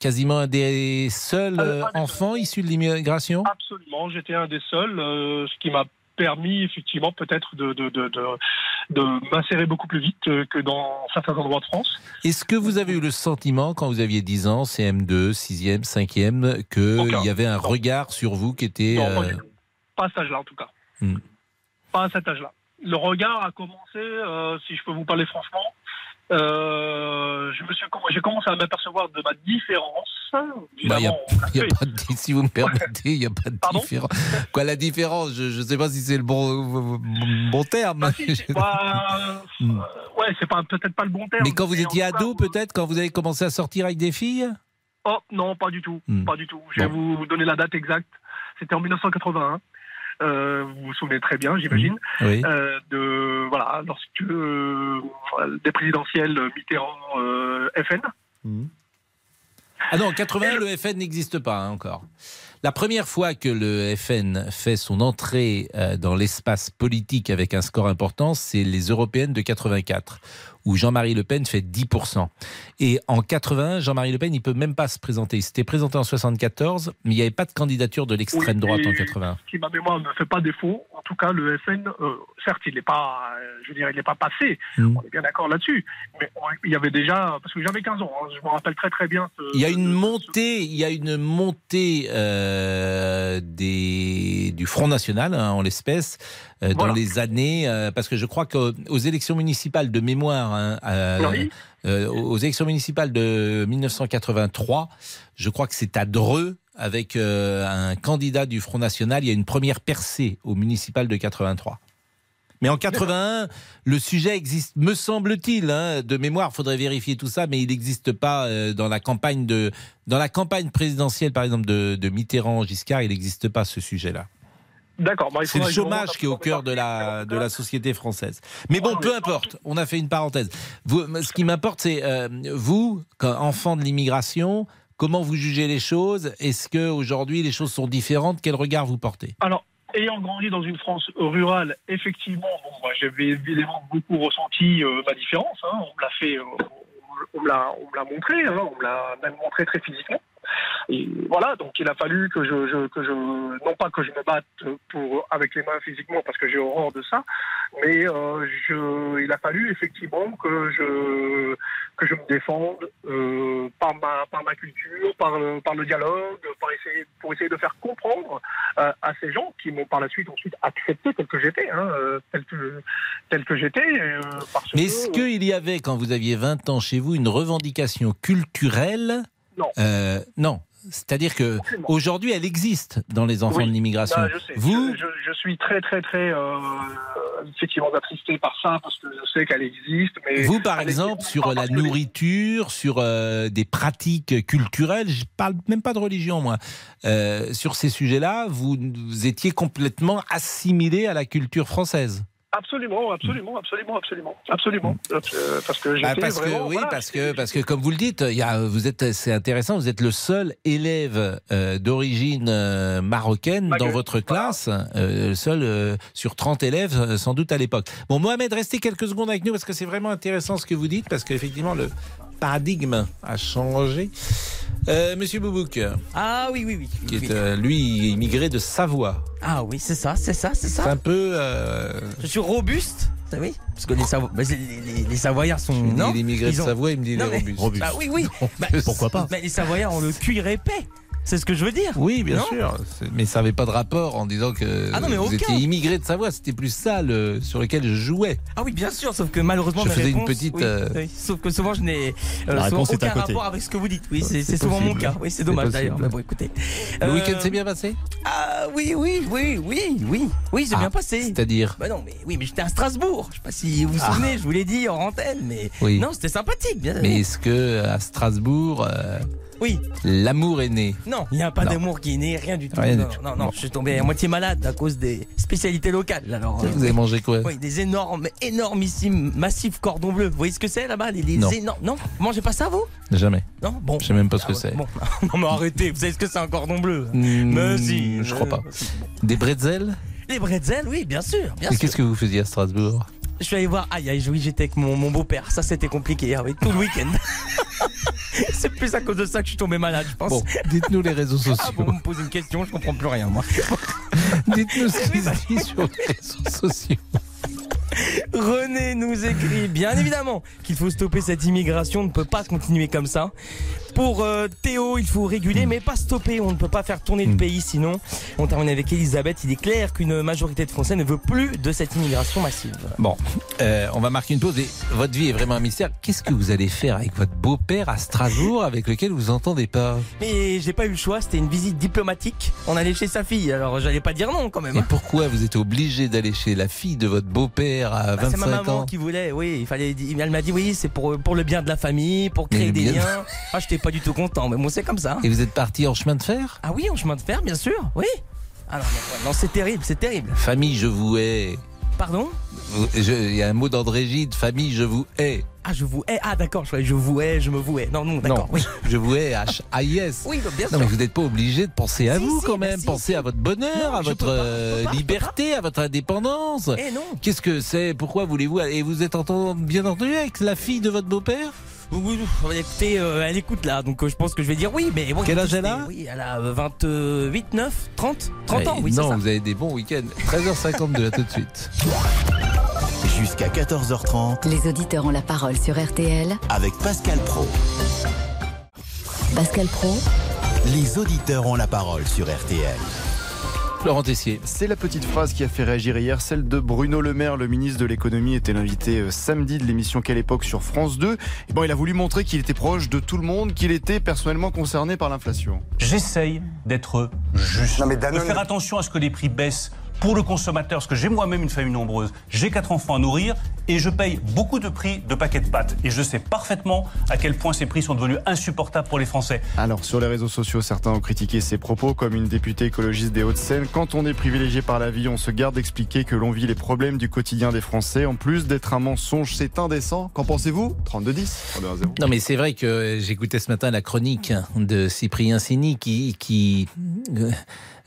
quasiment un des seuls enfants issus de l'immigration? Absolument, j'étais un des seuls, ce qui m'a permis effectivement peut-être de, de, de, de m'insérer beaucoup plus vite euh, que dans certains endroits de France. Est-ce que vous avez eu le sentiment, quand vous aviez 10 ans, CM2, 6e, 5e, qu'il y avait un regard sur vous qui était... Non, euh. Pas à cet âge-là, en tout cas. Hmm. Pas à cet âge-là. Le regard a commencé, euh, si je peux vous parler franchement, euh, je me suis, j'ai commencé à m'apercevoir de ma différence. bah, y a- y pas de- si vous me permettez, il n'y a pas de différence. Quoi, la différence Je ne sais pas si c'est le bon, bon terme. Bah, Hmm. euh, ouais, c'est pas peut-être pas le bon terme. Mais quand vous étiez ado, peut-être, quand vous avez commencé à sortir avec des filles? Oh non, pas du tout, Hmm. pas du tout. Je vais vous donner la date exacte. C'était en 1981. Euh, vous vous souvenez très bien, j'imagine. Oui. Euh, de voilà, lorsque euh, des présidentielles Mitterrand FN. Ah non, en 81, le FN n'existe pas hein, encore. La première fois que le FN fait son entrée dans l'espace politique avec un score important, c'est les européennes de 84, où Jean-Marie Le Pen fait 10%. Et en 81, Jean-Marie Le Pen, il peut même pas se présenter. Il s'était présenté en 74, mais il n'y avait pas de candidature de l'extrême Oui, droite en et 81. Si ma mémoire ne fait pas défaut, en tout cas, le FN, euh, certes, il n'est pas, euh, je veux dire, il n'est pas passé. Mm. On est bien d'accord là-dessus. Mais on- il y avait déjà, parce que j'avais 15 ans, hein, je me rappelle très très bien. ce- Il y a une montée, il y a une montée euh, des, du Front National hein, en l'espèce dans Voilà. les années, euh, parce que je crois qu'aux élections municipales de mémoire, hein, euh, Oui. euh, aux élections municipales de 1983, je crois que c'est à Dreux avec euh, un candidat du Front National, il y a une première percée au municipal de 83. Mais en 81, le sujet existe, me semble-t-il, hein, de mémoire, faudrait vérifier tout ça, mais il n'existe pas euh, dans la campagne de, dans la campagne présidentielle, par exemple, de, de Mitterrand-Giscard, il n'existe pas ce sujet-là. D'accord. bah, C'est le chômage qui est au cœur de la, de la société française. Mais bon, peu importe, on a fait une parenthèse. Vous, ce qui m'importe, c'est euh, vous, enfant de l'immigration, comment vous jugez les choses? Est-ce qu'aujourd'hui les choses sont différentes? Quel regard vous portez? Alors, ayant grandi dans une France rurale, effectivement, bon, moi, j'avais évidemment beaucoup ressenti euh, ma différence. hein. On me l'a fait, euh, on me l'a, on me l'a montré, hein. on me l'a même montré très physiquement. Et voilà, donc il a fallu que je, je- que je, non pas que je me batte pour avec les mains physiquement parce que j'ai horreur de ça, mais euh, je, il a fallu effectivement que je, que je me défende euh, par ma, par ma culture, par le, par le dialogue, par essayer, pour essayer de faire comprendre euh, à ces gens qui m'ont par la suite ensuite accepté tel que j'étais, hein, tel que, tel que j'étais. Mais est-ce qu'il y avait, quand vous aviez 20 ans chez vous, une revendication culturelle Non. Euh, non. C'est-à-dire que aujourd'hui, elle existe dans les enfants Oui. de l'immigration. Bah. Vous, je, suis très très très euh, effectivement attristé par ça parce que je sais qu'elle existe. Mais vous, par exemple, existe sur la nourriture, sur euh, des pratiques culturelles, je parle même pas de religion, moi. Euh, sur ces sujets-là, vous, vous étiez complètement assimilé à la culture française. Absolument, absolument, absolument, absolument, absolument. Euh, parce que j'étais Ah, parce que vraiment, oui, voilà, parce que parce que comme vous le dites, il y a, vous êtes, c'est intéressant. Vous êtes le seul élève euh, d'origine euh, marocaine dans votre classe, le seul sur 30 élèves, sans doute à l'époque. Bon, Mohamed, restez quelques secondes avec nous parce que c'est vraiment intéressant ce que vous dites parce qu'effectivement le paradigme a changé. Euh, Monsieur Boubouk, Ah oui, oui, oui. qui oui. est euh, lui immigré de Savoie. Ah oui, c'est ça, c'est ça, c'est C'est ça. un peu. euh, Je suis robuste, savez Parce que les, Savo- bah, c'est- les, les- les Savoyards sont. non l'immigré de Ils ont- Savoie, il me dit Non, les mais- robustes. Bah oui, oui. Bah, Pourquoi pas Mais les Savoyards ont le cuir épais. C'est ce que je veux dire. Oui, bien Non sûr. Mais ça n'avait pas de rapport en disant que Ah non, mais vous aucun. étiez immigré de Savoie. C'était plus ça le, sur lequel je jouais. Ah oui, bien sûr, sauf que malheureusement, Je faisais une petite, oui, euh, oui, sauf que souvent, je n'ai La euh, souvent réponse est à aucun rapport avec ce que vous dites. Oui, c'est C'est souvent mon cas. Oui, c'est dommage d'ailleurs. Mais bon, écoutez. Le Euh, week-end s'est bien passé? Ah oui, oui, oui, oui, oui. Oui, c'est Ah, bien passé. C'est-à-dire? Bah non, mais oui, mais j'étais à Strasbourg. Je sais pas si vous vous Ah. souvenez, je vous l'ai dit en antenne, mais Oui. non, c'était sympathique. Bien. Mais est-ce que à Strasbourg, euh, Oui. l'amour est né Non, il n'y a pas d'amour qui est né, rien du tout. Rien du non, tout. non, non, je suis tombé à moitié malade à cause des spécialités locales. Alors, Vous avez mangé quoi Oui, des énormes, énormissimes, massifs cordons bleus. Vous voyez ce que c'est là-bas les, les Non. énormes. Non, vous mangez pas ça vous? Jamais. Non, bon. Je sais même pas ce Ah que ouais, c'est. Bon, non mais arrêtez. Vous savez ce que c'est un cordon bleu? Hmm, Mais si. Je crois euh, pas. Des bretzels? Les bretzels, oui, bien sûr, bien Et qu'est-ce que vous faisiez à Strasbourg? Je suis allé voir. Aïe, aïe, oui, j'étais avec mon, mon beau-père. Ça, c'était compliqué, ah oui, tout le week-end. c'est plus à cause de ça que je suis tombé malade, je pense. Bon, dites-nous les réseaux sociaux. Ah bon, vous me posez une question, je comprends plus rien, moi. Dites-nous ce qui se dit sur les réseaux sociaux. René nous écrit bien évidemment qu'il faut stopper cette immigration, on ne peut pas continuer comme ça. Pour euh, Théo, il faut réguler mais pas stopper, on ne peut pas faire tourner le pays sinon. On termine avec Elisabeth, il est clair qu'une majorité de Français ne veut plus de cette immigration massive. Bon, euh, on va marquer une pause et votre vie est vraiment un mystère. Qu'est-ce que vous allez faire avec votre beau-père à Strasbourg avec lequel vous entendez pas? Mais j'ai pas eu le choix, c'était une visite diplomatique. On allait chez sa fille, alors j'allais pas dire non quand même. Et pourquoi vous êtes obligé d'aller chez la fille de votre beau-père à Bah, c'est 25 ma maman ans? qui voulait, oui, il fallait. Elle m'a dit oui, c'est pour pour le bien de la famille, pour créer des liens. Ah, j'étais pas du tout content, mais bon, c'est comme ça. Et vous êtes parti en chemin de fer? Ah oui, en chemin de fer, bien sûr, oui. Ah non, non, non, c'est terrible, c'est terrible. Famille, je vous hais. Pardon? Il y a un mot d'André Gide, famille, je vous hais. Ah, je vous hais. Ah, d'accord, je, je vous hais, je me vous hais. Non, non, d'accord, Non, oui. je vous hais, H-A-I-S. Oui, bah, bien Non, sûr. mais vous n'êtes pas obligé de penser à Si, vous si, quand bah, même. si, Pensez à votre bonheur, Non, à votre pas, euh, pas, liberté, à votre indépendance. Eh non. Qu'est-ce que c'est? Pourquoi voulez-vous Et vous êtes entendu, bien entendu avec la fille de votre beau-père? Oui, oui, écoutez, euh, elle écoute là, donc euh, je pense que je vais dire oui, mais bon. Quel âge elle a Oui, elle a euh, 28, 9, 30, 30 ans, oui, c'est Non, ça. vous avez des bons week-ends. 13h52, à tout de suite. Jusqu'à 14h30 Les auditeurs ont la parole sur RTL. avec Pascal Pro. Pascal Pro, Les auditeurs ont la parole sur RTL. Laurent Tessier. C'est la petite phrase qui a fait réagir hier, celle de Bruno Le Maire, le ministre de l'économie, était l'invité euh, samedi de l'émission Quelle époque sur France 2. Et bon, il a voulu montrer qu'il était proche de tout le monde, qu'il était personnellement concerné par l'inflation. J'essaye d'être juste. Non, mais de faire attention à ce que les prix baissent pour le consommateur, parce que j'ai moi-même une famille nombreuse, j'ai quatre enfants à nourrir et je paye beaucoup de prix de paquets de pâtes. Et je sais parfaitement à quel point ces prix sont devenus insupportables pour les Français. Alors, sur les réseaux sociaux, certains ont critiqué ses propos, comme une députée écologiste des Hauts-de-Seine. Quand on est privilégié par la vie, on se garde d'expliquer que l'on vit les problèmes du quotidien des Français. En plus d'être un mensonge, c'est indécent. Qu'en pensez-vous? 32-10. 32-0. Non, mais c'est vrai que j'écoutais ce matin la chronique de Cyprien Sini qui, qui, euh,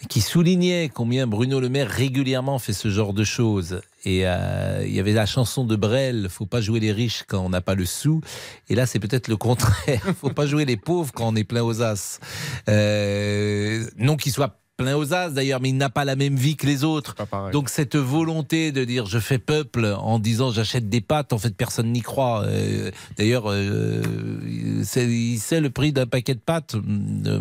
qui soulignait combien Bruno Le Maire régulièrement fait ce genre de choses. Et euh, il y avait la chanson de Brel, faut pas jouer les riches quand on n'a pas le sou. Et là, c'est peut-être le contraire. faut pas jouer les pauvres quand on est plein aux as. Euh, non qu'il soit plein aux as d'ailleurs, mais il n'a pas la même vie que les autres. Donc cette volonté de dire je fais peuple en disant j'achète des pâtes, en fait personne n'y croit. Euh, d'ailleurs, euh, c'est- il sait le prix d'un paquet de pâtes. Euh,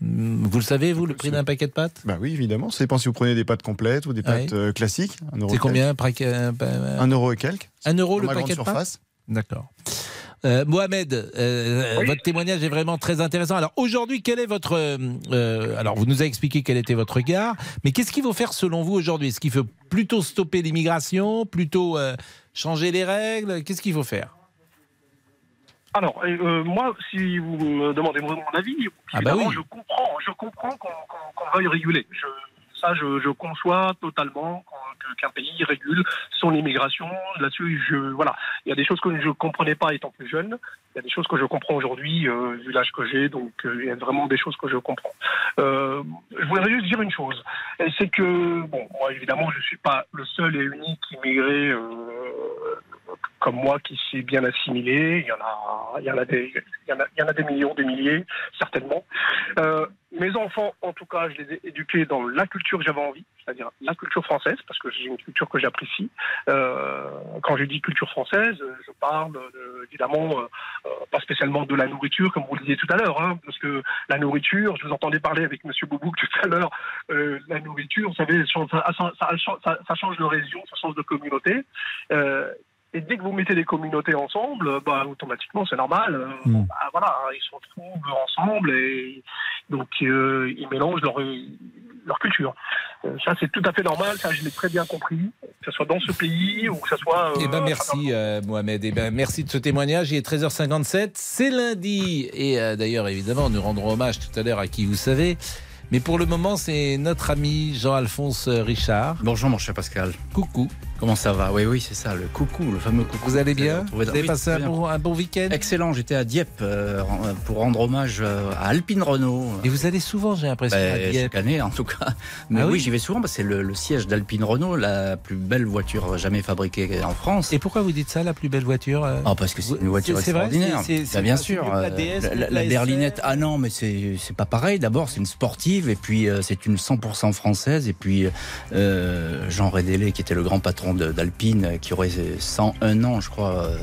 vous le savez, vous, le prix d'un paquet de pâtes? Bah oui, évidemment. Ça dépend si vous prenez des pâtes complètes ou des Ouais. pâtes euh, classiques. C'est combien un euro et quelques. Un euro le paquet de pâtes? surface. D'accord. Euh, Mohamed, euh, Oui. votre témoignage est vraiment très intéressant. Alors aujourd'hui, quel est votre euh, euh, alors vous nous avez expliqué quel était votre regard, mais qu'est-ce qu'il faut faire selon vous aujourd'hui? Est-ce qu'il faut plutôt stopper l'immigration, plutôt euh, changer les règles? Qu'est-ce qu'il faut faire? Alors, euh, moi, si vous me demandez mon, avis, Ah bah oui. je comprends, je comprends qu'on qu'on- qu'on veuille réguler. Je, ça, je, conçois totalement qu'un pays régule son immigration. Là-dessus, je voilà, il y a des choses que je ne comprenais pas étant plus jeune. Il y a des choses que je comprends aujourd'hui euh, vu l'âge que j'ai. Donc, euh, il y a vraiment des choses que je comprends. Euh, je voudrais juste dire une chose, c'est que bon, moi, évidemment, je suis pas le seul et unique immigré. comme moi qui s'est bien assimilé. Il y en a, il y en a des, millions, des milliers, certainement. Mes enfants, en tout cas, je les ai éduqués dans la culture que j'avais envie, c'est-à-dire la culture française, parce que j'ai une culture que j'apprécie. Euh, quand je dis culture française, je parle de- évidemment euh, euh, pas spécialement de la nourriture, comme vous le disiez tout à l'heure, hein, parce que la nourriture, je vous entendais parler avec Monsieur Boubouk tout à l'heure, euh, la nourriture, vous savez, ça- ça change de région, ça change de communauté. Et dès que vous mettez des communautés ensemble, bah, automatiquement, c'est normal. euh, Hmm. bah, voilà, hein, ils se retrouvent ensemble et donc euh, ils mélangent leur, leur culture. Euh, ça, c'est tout à fait normal. Ça, je l'ai très bien compris, que ce soit dans ce pays ou que ce soit. euh, Eh ben merci euh, Mohamed. Eh ben merci de ce témoignage. Il est 13h57, c'est lundi et euh, d'ailleurs évidemment nous rendrons hommage tout à l'heure à qui vous savez. Mais pour le moment, c'est notre ami Jean-Alphonse Richard. Bonjour mon cher Pascal. Coucou. Comment ça va Oui, oui, c'est ça, le coucou, le fameux coucou. Vous allez bien Vous avez passé un bon, week-end Excellent, j'étais à Dieppe euh, pour rendre hommage euh, à Alpine Renault. Et vous allez souvent, j'ai l'impression, à Ben, Dieppe. chaque année en tout cas. Mais Ah oui, oui j'y vais souvent parce que c'est le, le siège d'Alpine Renault, la plus belle voiture jamais fabriquée en France. Et pourquoi vous dites ça, la plus belle voiture euh Ah, parce que c'est une voiture vrai extraordinaire. C'est bien sûr. la euh, DS, la, mieux que la la berlinette, ah non, mais c'est pas pareil. D'abord, c'est une sportive et puis euh, c'est une 100% française. Et puis euh, Jean Rédélé, qui était le grand patron d'Alpine, qui aurait 101 ans, je crois, euh,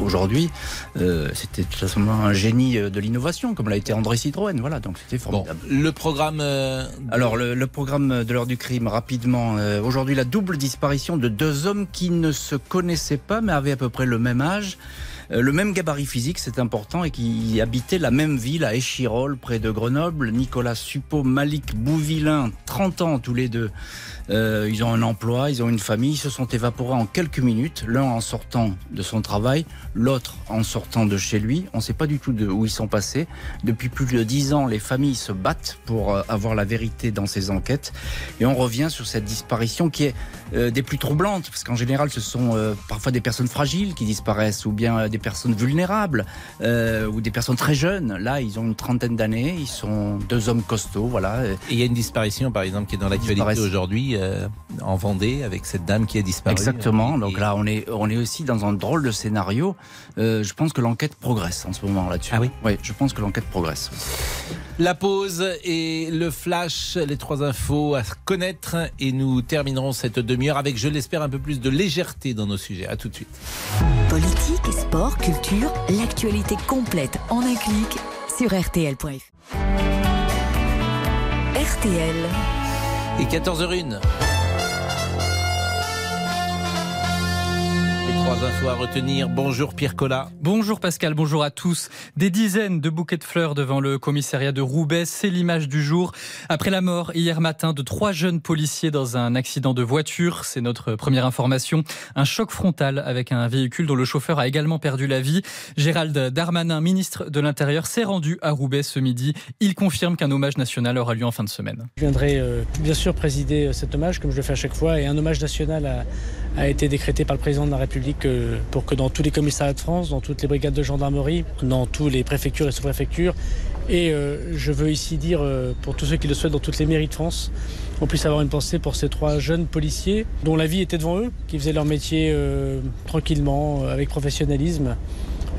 aujourd'hui. Euh, c'était tout simplement un génie de l'innovation, comme l'a été André Citroën. Voilà, donc c'était formidable. le programme. Alors, le, le, programme de l'heure du crime, rapidement. aujourd'hui, la double disparition de deux hommes qui ne se connaissaient pas, mais avaient à peu près le même âge. Euh, le même gabarit physique, c'est important, et qui habitait la même ville à Échirol, près de Grenoble. Nicolas Suppot, Malik Bouvillain, 30 ans tous les deux. Euh, ils ont un emploi, ils ont une famille, ils se sont évaporés en quelques minutes, l'un en sortant de son travail, l'autre en sortant de chez lui. On ne sait pas du tout de où ils sont passés. Depuis plus de dix ans, les familles se battent pour euh, avoir la vérité dans ces enquêtes. Et on revient sur cette disparition qui est euh, des plus troublantes, parce qu'en général, ce sont parfois des personnes fragiles qui disparaissent, ou bien des personnes vulnérables, ou des personnes très jeunes. Là, ils ont une trentaine d'années, ils sont deux hommes costauds, voilà. Et il y a une disparition, par exemple, qui est dans l'actualité aujourd'hui euh, en Vendée avec cette dame qui a disparu. Exactement. Donc là, on est, on est aussi dans un drôle de scénario. Euh, je pense que l'enquête progresse en ce moment là-dessus. Ah oui Oui, je pense que l'enquête progresse. La pause et le flash, les trois infos à connaître. Et nous terminerons cette demi-heure avec, je l'espère, un peu plus de légèreté dans nos sujets. À tout de suite. Politique, sport, culture, l'actualité complète en un clic sur RTL.fr. RTL. Et 14h01. Trois infos à retenir. Bonjour Pierre Collat. Bonjour Pascal, bonjour à tous. Des dizaines de bouquets de fleurs devant le commissariat de Roubaix, c'est l'image du jour. Après la mort hier matin de trois jeunes policiers dans un accident de voiture, c'est notre première information. Un choc frontal avec un véhicule dont le chauffeur a également perdu la vie. Gérald Darmanin, ministre de l'Intérieur, s'est rendu à Roubaix ce midi. Il confirme qu'un hommage national aura lieu en fin de semaine. Je viendrai euh, bien sûr présider euh, cet hommage comme je le fais à chaque fois et un hommage national a, a été décrété par le président de la République euh, pour que dans tous les commissariats de France, dans toutes les brigades de gendarmerie, dans toutes les préfectures et sous-préfectures, et euh, je veux ici dire euh, pour tous ceux qui le souhaitent dans toutes les mairies de France, on puisse avoir une pensée pour ces trois jeunes policiers dont la vie était devant eux, qui faisaient leur métier tranquillement, avec professionnalisme.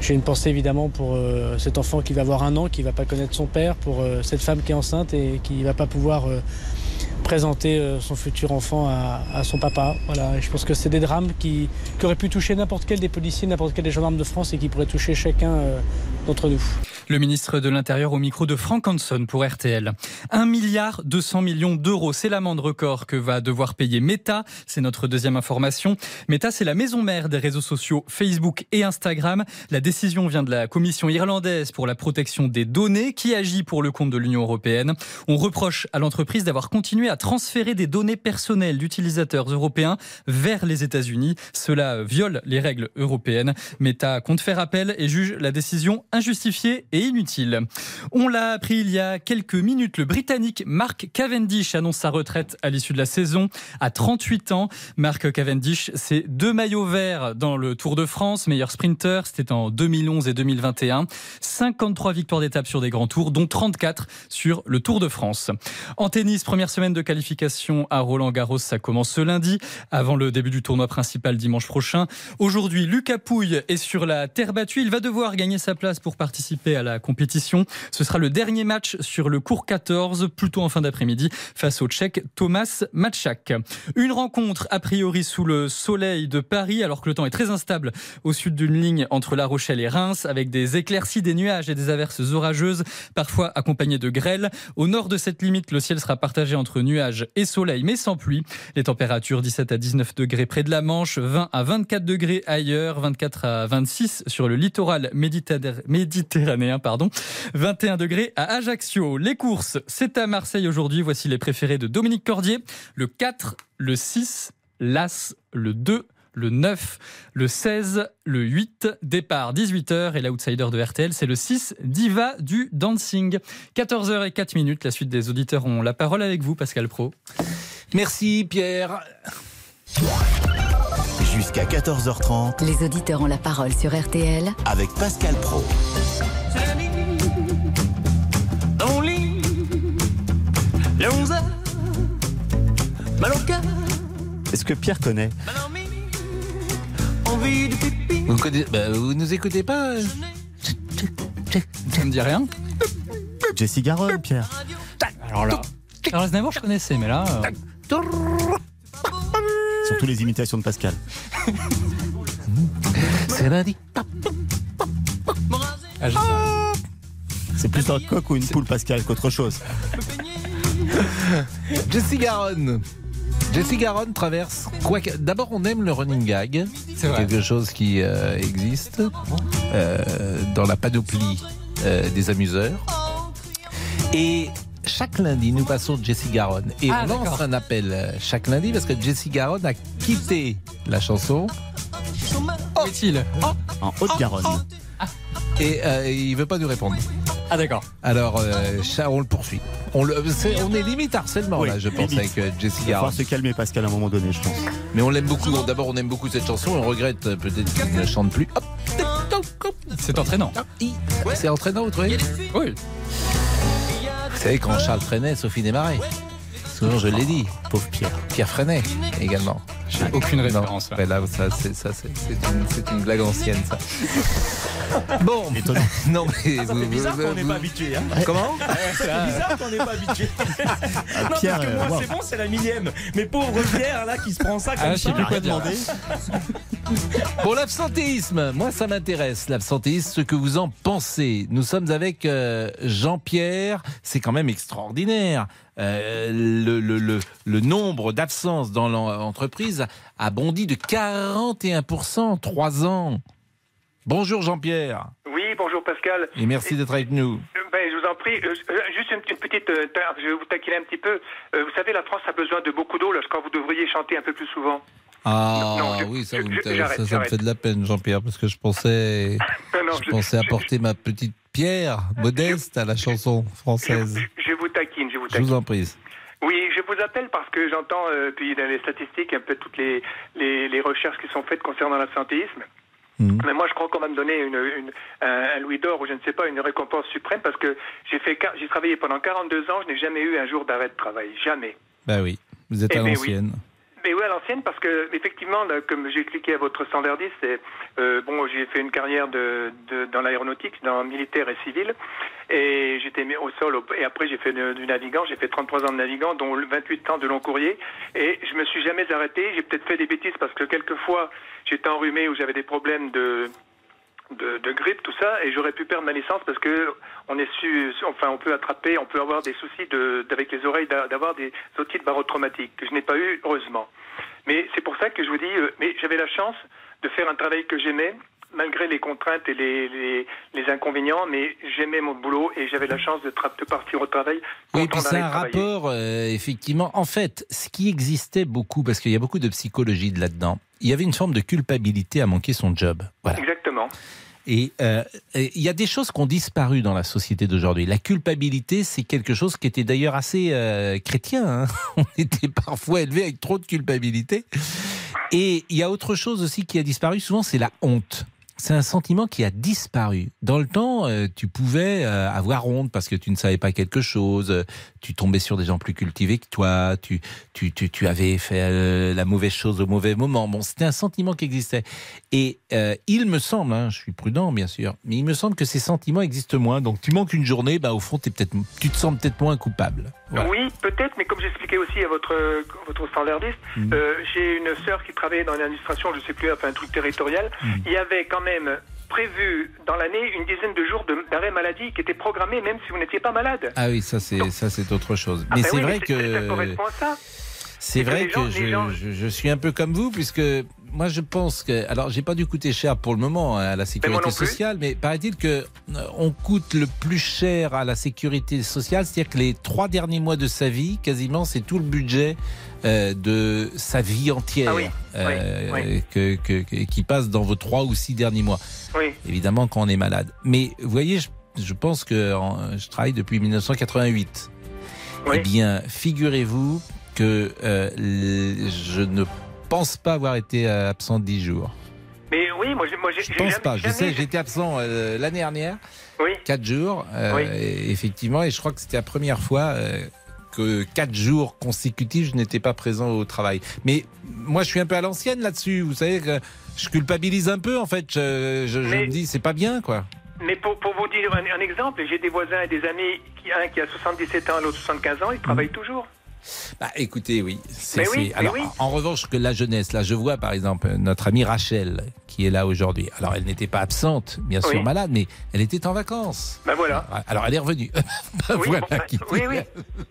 J'ai une pensée évidemment pour cet enfant qui va avoir un an, qui ne va pas connaître son père, pour cette femme qui est enceinte et qui ne va pas pouvoir présenter euh, son futur enfant à, son papa. Voilà, je pense que c'est des drames qui, auraient pu toucher n'importe quel des policiers, n'importe quel des gendarmes de France et qui pourraient toucher chacun euh, d'entre nous. Le ministre de l'Intérieur au micro de Frank Hanson pour RTL. 1 milliard 200 millions d'euros, c'est l'amende record que va devoir payer Meta. C'est notre deuxième information. Meta, c'est la maison mère des réseaux sociaux Facebook et Instagram. La décision vient de la Commission irlandaise pour la protection des données qui agit pour le compte de l'Union européenne. On reproche à l'entreprise d'avoir continué à transférer des données personnelles d'utilisateurs européens vers les États-Unis. Cela viole les règles européennes. Meta compte faire appel et juge la décision injustifiée inutile. On l'a appris il y a quelques minutes, le Britannique Mark Cavendish annonce sa retraite à l'issue de la saison à 38 ans. Mark Cavendish, c'est deux maillots verts dans le Tour de France, meilleur sprinter, c'était en 2011 et 2021. 53 victoires d'étape sur des grands tours, dont 34 sur le Tour de France. En tennis, première semaine de qualification à Roland Garros, ça commence ce lundi, avant le début du tournoi principal dimanche prochain. Aujourd'hui, Lucas Pouille est sur la terre battue. Il va devoir gagner sa place pour participer à la compétition. Ce sera le dernier match sur le cours 14, plutôt en fin d'après-midi, face au Tchèque Thomas Matchak. Une rencontre a priori sous le soleil de Paris, alors que le temps est très instable au sud d'une ligne entre La Rochelle et Reims, avec des éclaircies, des nuages et des averses orageuses, parfois accompagnées de grêle. Au nord de cette limite, le ciel sera partagé entre nuages et soleil, mais sans pluie. Les températures 17 à 19 degrés près de la Manche, 20 à 24 degrés ailleurs, 24 à 26 sur le littoral méditerranéen pardon. 21 degrés à Ajaccio. Les courses, c'est à Marseille aujourd'hui. Voici les préférés de Dominique Cordier. Le 4, le 6, l'As, le 2, le 9, le 16, le 8, départ 18h et l'outsider de RTL, c'est le 6, Diva du Dancing. 14h et 4 minutes, la suite des auditeurs ont la parole avec vous, Pascal Pro. Merci Pierre. Jusqu'à 14h30, les auditeurs ont la parole sur RTL avec Pascal Pro. Est-ce que Pierre connaît vous, bah, vous nous écoutez pas Ça me dit rien. Jessie Garonne, Pierre. Alors là. Alors Aznavour, je connaissais, mais là. Euh, surtout les imitations de Pascal. C'est lundi. C'est plus un coq ou une poule, Pascal, qu'autre chose. Jessie Garonne. Jessie Garonne traverse. Quoi que- D'abord, on aime le running gag. C'est quelque chose qui euh, existe euh, dans la panoplie euh, des amuseurs. Et chaque lundi, nous passons Jessie Garonne. Et Ah, on lance un appel chaque lundi parce que Jessie Garonne a quitté la chanson. Où est-il? En Haute-Garonne. Et euh, il veut pas nous répondre. Ah d'accord. Alors, euh, ça, on le poursuit. On, le, c'est- on est limite harcèlement Oui, là, je pense, limite. avec Jessie Il va se calmer, Pascal, à un moment donné, je pense. Mais on l'aime beaucoup. D'abord, on aime beaucoup cette chanson. On regrette euh, peut-être qu'il ne chante plus. C'est entraînant. c'est entraînant, vous trouvez? Oui. Vous savez, quand Charles Freinet, Sophie Desmarais. Souvent, je l'ai dit. Pauvre Pierre. Pierre Freinet également. J'ai aucune Non, référence là. ouais, là, ça, c'est, ça, c'est, c'est une, c'est une blague ancienne, ça. Bon. Étonnant. Non, mais. Ça vous- fait bizarre vous- qu'on n'est vous- pas habitué. Hein. Comment Ça fait bizarre qu'on n'est pas habitué. non, Pierre, parce que euh, moi, wow. c'est bon, c'est la millième. Mais pauvre Pierre, là, qui se prend ça comme Ah, je sais ça. plus quoi Rien Pour l'absentéisme, moi ça m'intéresse, l'absentéisme, ce que vous en pensez. Nous sommes avec euh, Jean-Pierre, c'est quand même extraordinaire. Euh, le, le, le, le nombre d'absences dans l'entreprise a bondi de 41% en 3 ans. Bonjour Jean-Pierre, Oui, bonjour Pascal. et merci d'être avec nous. Ben, je vous en prie, euh, juste une, une petite, euh, je vais vous taquiner un petit peu. Euh, vous savez, la France a besoin de beaucoup d'eau lorsqu'on vous devriez chanter un peu plus souvent. Ah Non, je- oui, ça, je- vous me- je- j'arrête, ça, ça me j'arrête. fait de la peine Jean-Pierre, parce que je pensais, Non, non, je pensais apporter ma petite pierre modeste à la chanson française. je vous taquine, je vous Je taquine. vous en prie. Oui, je vous appelle parce que j'entends, euh, puis dans les statistiques, un peu toutes les, les, les recherches qui sont faites concernant l'absentéisme. Mhm. Mais moi, je crois qu'on va me donner une, une- un, un louis d'or ou je ne sais pas, une récompense suprême parce que j'ai fait, j'ai travaillé pendant 42 ans, je n'ai jamais eu un jour d'arrêt de travail, jamais. Bah oui, vous êtes Eh à ben oui. Mais oui, à l'ancienne, parce que effectivement, là, comme j'ai expliqué à votre standardiste, c'est euh, bon, j'ai fait une carrière de, de- dans l'aéronautique, dans militaire et civil, et j'étais au sol. et après, j'ai fait du navigant. J'ai fait 33 ans de navigant, dont 28 ans de long courrier, et je me suis jamais arrêté. J'ai peut-être fait des bêtises parce que quelquefois, j'étais enrhumé ou j'avais des problèmes de de, de grippe, tout ça, et j'aurais pu perdre ma licence parce que on est su, enfin, on peut attraper, on peut avoir des soucis de, avec les oreilles, d'a- d'avoir des otites barotraumatiques que je n'ai pas eu heureusement. Mais c'est pour ça que je vous dis, euh, mais j'avais la chance de faire un travail que j'aimais malgré les contraintes et les, les, les inconvénients, mais j'aimais mon boulot et j'avais la chance de, de partir au travail. Oui, content puis c'est un rapport, euh, effectivement. En fait, ce qui existait beaucoup, parce qu'il y a beaucoup de psychologie de là-dedans, il y avait une forme de culpabilité à manquer son job. Voilà. Exactement. Et euh, et il y a des choses qui ont disparu dans la société d'aujourd'hui. La culpabilité, c'est quelque chose qui était d'ailleurs assez euh, chrétien. hein. On était parfois élevé avec trop de culpabilité. Et il y a autre chose aussi qui a disparu souvent, c'est la honte. C'est un sentiment qui a disparu. Dans le temps, euh, tu pouvais euh, avoir honte parce que tu ne savais pas quelque chose, tu tombais sur des gens plus cultivés que toi, tu, tu, tu, tu avais fait euh, la mauvaise chose au mauvais moment. Bon, c'était un sentiment qui existait. Et il me semble, hein, je suis prudent bien sûr, mais il me semble que ces sentiments existent moins. Donc tu manques une journée, bah, au fond, es peut-être, tu te sens peut-être moins coupable. Voilà. Oui, peut-être, mais comme j'expliquais aussi à votre, votre standardiste, Mm. euh, j'ai une sœur qui travaillait dans l'administration, je ne sais plus, enfin un truc territorial. Mm. Il y avait quand même prévu dans l'année une dizaine de jours de- d'arrêt maladie qui étaient programmés même si vous n'étiez pas malade. Ah oui, ça c'est ça c'est autre chose. Ah Mais ben c'est oui, vrai mais c'est- Ça que correspond à ça. c'est que vrai gens- que les je, gens- je, je suis un peu comme vous puisque moi je pense que alors j'ai pas dû coûter cher pour le moment hein, à la sécurité sociale, mais paraît-il que euh, on coûte le plus cher à la sécurité sociale, c'est-à-dire que les trois derniers mois de sa vie, quasiment, c'est tout le budget euh, de sa vie entière Ah oui, euh, oui, oui. Que, qui passe dans vos trois ou six derniers mois. Oui. Évidemment quand on est malade. Mais vous voyez, je, je pense que en- je travaille depuis 1988. Eh bien, figurez-vous que euh, je ne pense pas avoir été euh, absent dix jours. Mais oui, moi, j'ai- moi Je pense jamais- pas. Je jamais- sais, j'étais absent euh, l'année dernière, Oui. quatre jours, euh, Oui. et- effectivement, et je crois que c'était la première fois euh, que quatre jours consécutifs, je n'étais pas présent au travail. Mais moi, je suis un peu à l'ancienne là-dessus. Vous savez que je culpabilise un peu, en fait. Je, je- je Mais- me dis, c'est pas bien, quoi. Mais pour, pour vous dire un, un exemple, j'ai des voisins et des amis, qui, un qui a 77 ans, l'autre 75 ans, ils travaillent toujours. Bah, écoutez, oui. c'est- Mais oui, mais alors, oui. En revanche, que la jeunesse, là, je vois par exemple notre amie Rachel qui est là aujourd'hui. Alors, elle n'était pas absente, bien sûr Oui. malade, mais elle était en vacances. Ben voilà. Alors, elle est revenue. Bah, voilà bon, qui oui, oui.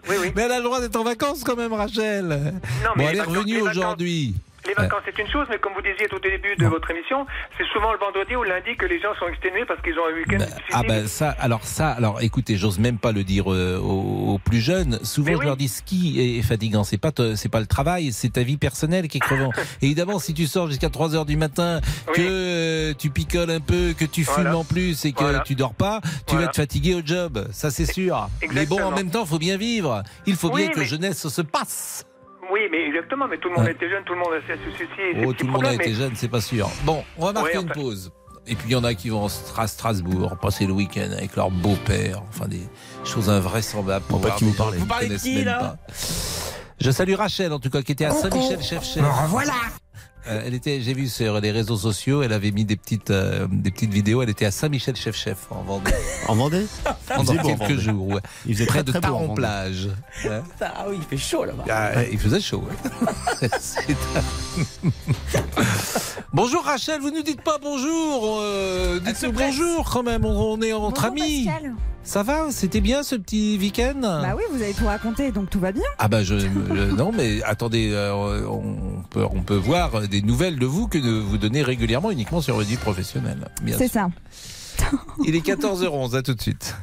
Oui. Mais elle a le droit d'être en vacances quand même, Rachel. Non, bon, mais elle les est revenue aujourd'hui. Les vacances, c'est une chose, mais comme vous disiez tout au début de votre émission, c'est souvent le vendredi ou le lundi que les gens sont exténués parce qu'ils ont un week-end difficile. Ah ben ça, alors ça, alors écoutez, j'ose même pas le dire euh, aux, aux plus jeunes. Souvent, je leur dis ce qui est fatigant, c'est pas te- c'est pas le travail, c'est ta vie personnelle qui est crevant. Évidemment, si tu sors jusqu'à 3 heures du matin, que euh, tu picoles un peu, que tu fumes Voilà. en plus et que Voilà. tu dors pas, tu Voilà. vas être fatigué au job. Ça, c'est sûr. Mais bon, en même temps, faut bien vivre. Il faut Oui, bien que mais- jeunesse se passe. Oui, mais exactement, mais tout le monde Ouais. était jeune, tout le monde a ses soucis et ses Oh, tout le monde a été mais- jeune, c'est pas sûr. Bon, on va marquer Ouais, une pause. Et puis il y en a qui vont à Strasbourg, passer le week-end avec leur beau-père, enfin des choses invraisemblables. Pour pas qui vous parlez. qu'ils Vous parlez qui, là pas. Je salue Rachel, en tout cas, qui était à Saint-Michel chef chef. Me revoilà. Euh, elle était, j'ai vu sur les réseaux sociaux, elle avait mis des petites, euh, des petites vidéos. Elle était à Saint-Michel chef chef en Vendée. En Vendée Pendant quelques Vendée. jours. Ouais. Il faisait près très, de très beau en Taron Vendée. plage. Hein Ah oui, il fait chaud là-bas. ah, il faisait chaud. ouais. Bonjour Rachel, vous nous dites pas bonjour. euh, Dites-nous bonjour quand même. On, on est entre amis. Ça va C'était bien ce petit week-end? Bah oui, vous avez tout raconté, donc tout va bien. Ah bah je, je- non mais attendez, euh, on peut on peut voir des nouvelles de vous que de vous donnez régulièrement uniquement sur le dit professionnel. bien C'est ça. Il est 14h11, à tout de suite.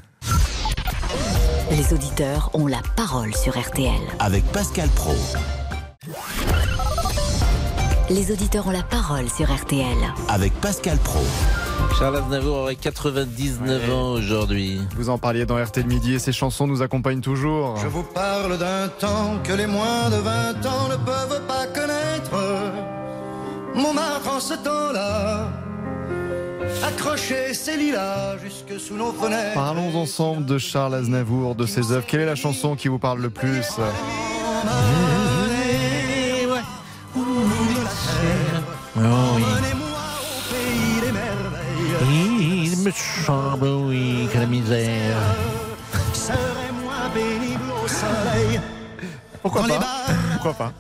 Les auditeurs ont la parole sur RTL. Avec Pascal Pro. Les auditeurs ont la parole sur RTL. Avec Pascal Pro. Charles Aznavour aurait 99 ans aujourd'hui. Vous en parliez dans RT le midi et ces chansons nous accompagnent toujours. Je vous parle d'un temps que les moins de 20 ans ne peuvent pas connaître. Montmartre en ce temps-là, accroché ses lilas jusque sous nos fenêtres. Parlons ensemble de Charles Aznavour, de ses œuvres. Quelle est la chanson qui vous parle le plus Il me semble, oui, que la misère. Serait moins pénible au soleil. Pourquoi pas Pourquoi pas.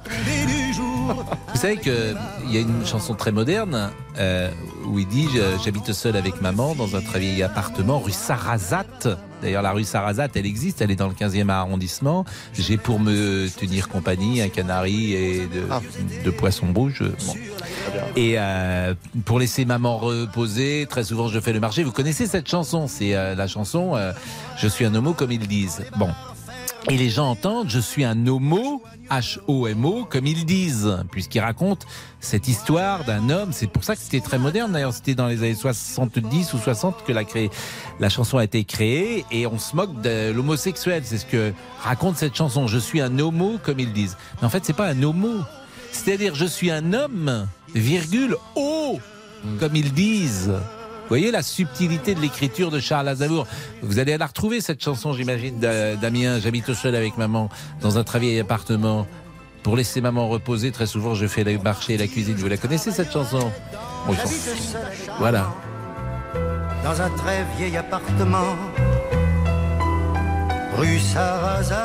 Vous savez qu'il y a une chanson très moderne euh, où il dit Je- J'habite seul avec maman dans un très vieil appartement rue Sarrazate. D'ailleurs, la rue Sarrazate, elle existe, elle est dans le 15e arrondissement. J'ai pour me tenir compagnie un canari et de, de poissons rouges. Bon. Et euh, pour laisser maman reposer, très souvent je fais le marché. Vous connaissez cette chanson? C'est euh, la chanson euh, Je suis un homo comme ils disent. Bon. Et les gens entendent Je suis un homo, H-O-M-O, comme ils disent, puisqu'ils racontent cette histoire d'un homme. C'est pour ça que c'était très moderne. D'ailleurs, c'était dans les années 70 ou 60 que la, la chanson a été créée. Et on se moque de l'homosexuel. C'est ce que raconte cette chanson. Je suis un homo, comme ils disent. Mais en fait, c'est pas un homo. C'est-à-dire, je suis un homme, virgule, oh, comme ils disent. Vous voyez la subtilité de l'écriture de Charles Aznavour. Vous allez la retrouver, cette chanson, j'imagine, d'A- Damien. J'habite seul avec maman dans un très vieil appartement. Pour laisser maman reposer, très souvent, je fais le marché et la cuisine. Vous la connaissez, cette chanson? Bon, Voilà. Dans un très vieil appartement, rue Sarrazate.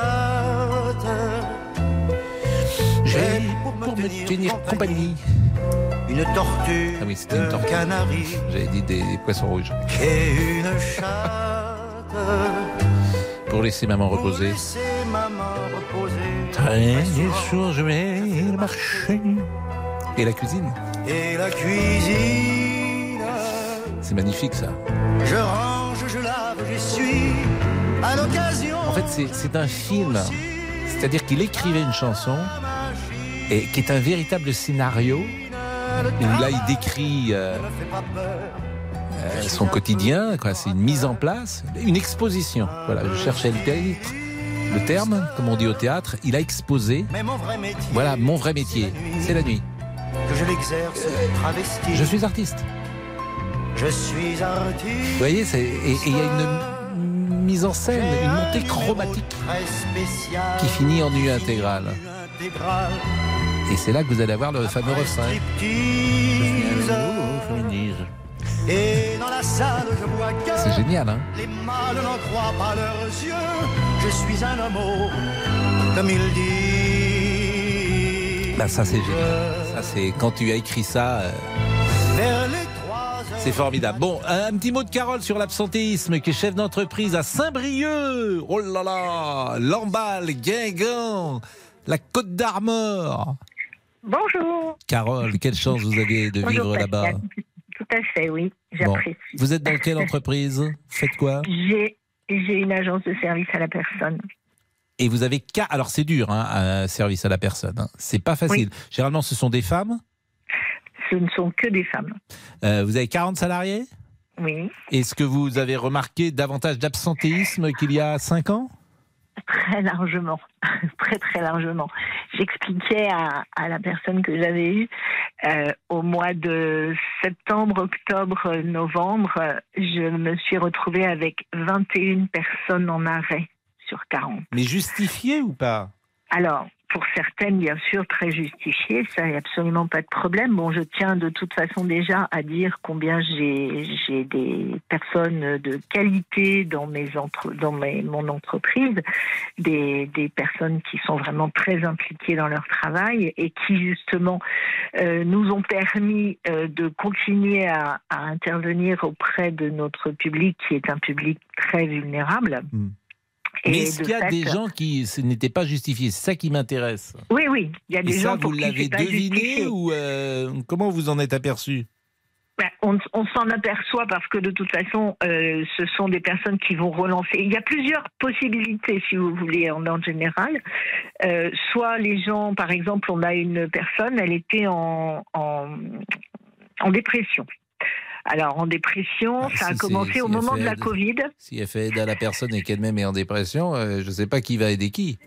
J'ai pour me tenir compagnie. Une tortue, Ah oui, c'était une un tortue. canari J'avais dit des, des poissons rouges. et une chatte. Pour laisser maman reposer. Laissez maman reposer. Très sourd, je vais marcher. Et la cuisine Et la cuisine. C'est magnifique, ça. Je range, je lave, j'essuie. À l'occasion. En fait, c'est- c'est un film. C'est-à-dire qu'il écrivait une chanson et qui est un véritable scénario où là, il décrit euh, euh, son quotidien. C'est une mise en place, une exposition. Voilà, je cherchais le titre, le terme, comme on dit au théâtre. Il a exposé. Voilà, mon vrai métier, c'est la nuit. Que je l'exerce travesti. Je suis artiste. Je suis artiste. Vous voyez, et il y a une mise en scène, une montée chromatique qui finit en nu intégrale. Et c'est là que vous allez avoir le fameux refrain. Striptease. Et dans la salle, je vois que C'est génial, hein les mâles n'en croient pas leurs yeux. Je suis un homo comme il dit. Bah, ça c'est génial. Ça c'est quand tu as écrit ça. euh, Vers les. C'est formidable. Bon, un, un petit mot de Carole sur l'absentéisme, qui est chef d'entreprise à Saint-Brieuc. Oh là là, Lamballe, Guingamp, la Côte d'Armor. Bonjour. Carole, quelle chance vous avez de Bonjour, vivre là-bas. Tout à fait, oui. Bon. J'apprécie. Vous êtes dans quelle entreprise? Faites quoi? J'ai j'ai une agence de service à la personne. Et vous avez qu'à. Alors c'est dur, hein, un service à la personne. hein. C'est pas facile. Généralement, ce sont des femmes? Ce ne sont que des femmes. Euh, vous avez 40 salariés? Oui, Est-ce que vous avez remarqué davantage d'absentéisme qu'il y a 5 ans? Très largement. très, très largement. J'expliquais à, à la personne que j'avais eue euh, au mois de septembre, octobre, novembre, je me suis retrouvée avec 21 personnes en arrêt sur 40. Mais justifié ou pas? Alors, pour certaines, bien sûr, très justifiées, ça a absolument pas de problème. Bon, je tiens de toute façon déjà à dire combien j'ai des personnes de qualité dans mes entre, mon entreprise, des, personnes qui sont vraiment très impliquées dans leur travail et qui justement euh, nous ont permis euh, de continuer à, intervenir auprès de notre public qui est un public très vulnérable. Et Mais est-ce qu'il y a fait- des gens qui ce n'étaient pas justifiés? C'est ça qui m'intéresse. Oui, oui, il y a Et des ça, gens pour vous l'avez deviné ou euh, comment vous en êtes aperçu? Ben, on on s'en aperçoit parce que de toute façon, euh, ce sont des personnes qui vont relancer. Il y a plusieurs possibilités, si vous voulez, en ordre général. Euh, soit les gens, par exemple, on a une personne, elle était en, en, en dépression. Alors, en dépression, ça a Ah, si commencé au si moment de la aide- Covid. Si elle fait aide à la personne et qu'elle-même est en dépression, euh, je ne sais pas qui va aider qui.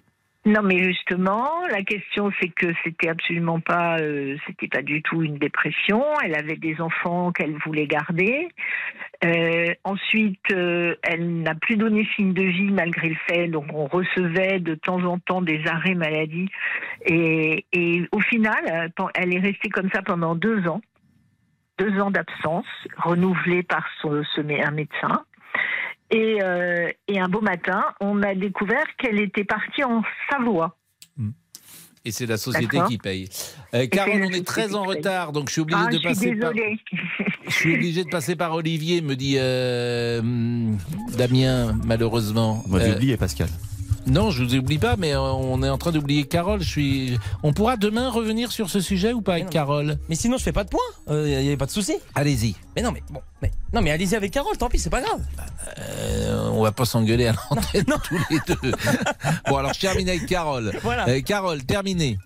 Non, mais justement, la question c'est que c'était absolument pas, euh, c'était pas du tout une dépression. Elle avait des enfants qu'elle voulait garder. Euh, ensuite, euh, elle n'a plus donné signe de vie malgré le fait, donc on recevait de temps en temps des arrêts maladie. Et, et au final, elle est restée comme ça pendant deux ans, deux ans d'absence, renouvelée par son, ce un médecin. Et, euh, et un beau matin, on a découvert qu'elle était partie en Savoie. Et c'est la société qui paye. Euh, Carole, on est très en retard, donc je suis obligé Ah, de je suis passer par. Je suis obligé de passer par Olivier, me dit euh, hum, Damien, malheureusement. Vous m'avez Euh, oublié, Pascal. Non, je vous oublie pas, mais euh, on est en train d'oublier Carole. Je suis. On pourra demain revenir sur ce sujet ou pas avec Carole? Mais sinon, je fais pas de point. Il n'y a pas de souci. Allez-y. Mais non, mais bon. Mais, non, mais allez-y avec Carole, tant pis, c'est pas grave. Euh, on va pas s'engueuler à l'antenne tous les deux. bon, alors je termine avec Carole. Voilà. Euh, Carole, terminé.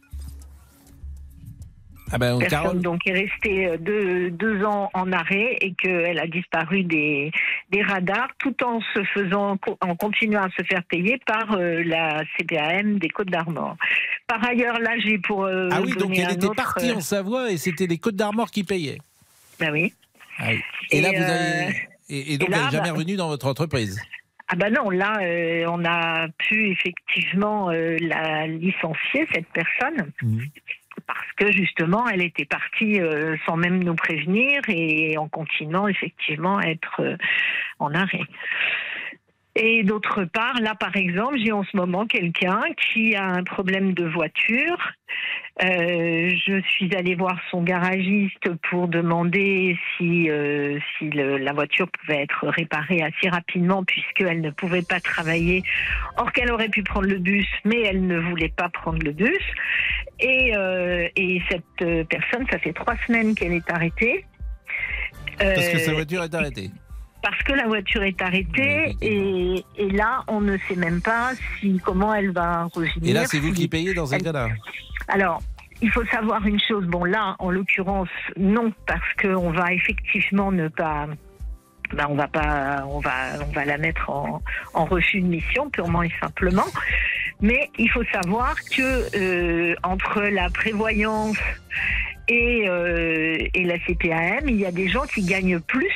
Ah ben, Personne Carole. donc est restée euh, deux, deux ans en arrêt et qu'elle a disparu des, des radars tout en se faisant en continuant à se faire payer par euh, la CPAM des Côtes d'Armor. Par ailleurs, là j'ai pour euh, Ah oui, donc elle était autre, partie en Savoie et c'était les Côtes d'Armor qui payaient. Ben oui. Ah oui. Et, Et, là, vous avez. Et, et donc, là, elle n'est jamais bah- revenue dans votre entreprise. Ah ben non, là euh, on a pu effectivement euh, la licencier cette personne. Parce que justement, elle était partie euh, sans même nous prévenir et en continuant effectivement à être euh, en arrêt. Et d'autre part, là par exemple, j'ai en ce moment quelqu'un qui a un problème de voiture. Euh, je suis allée voir son garagiste pour demander si, euh, si le- la voiture pouvait être réparée assez rapidement puisqu'elle ne pouvait pas travailler. Or qu'elle aurait pu prendre le bus, mais elle ne voulait pas prendre le bus. Et, euh, et cette personne, ça fait trois semaines qu'elle est arrêtée. Parce que Euh, sa voiture est arrêtée. Parce que la voiture est arrêtée et, et là, on ne sait même pas si comment elle va revenir. Et là, c'est vous qui payez dans un cas-là. Alors, il faut savoir une chose. Bon, là, en l'occurrence, non, parce qu'on va effectivement ne pas. Ben, on va pas, on va, on va la mettre en, en refus de mission purement et simplement. Mais il faut savoir que euh, entre la prévoyance et, euh, et la CPAM, il y a des gens qui gagnent plus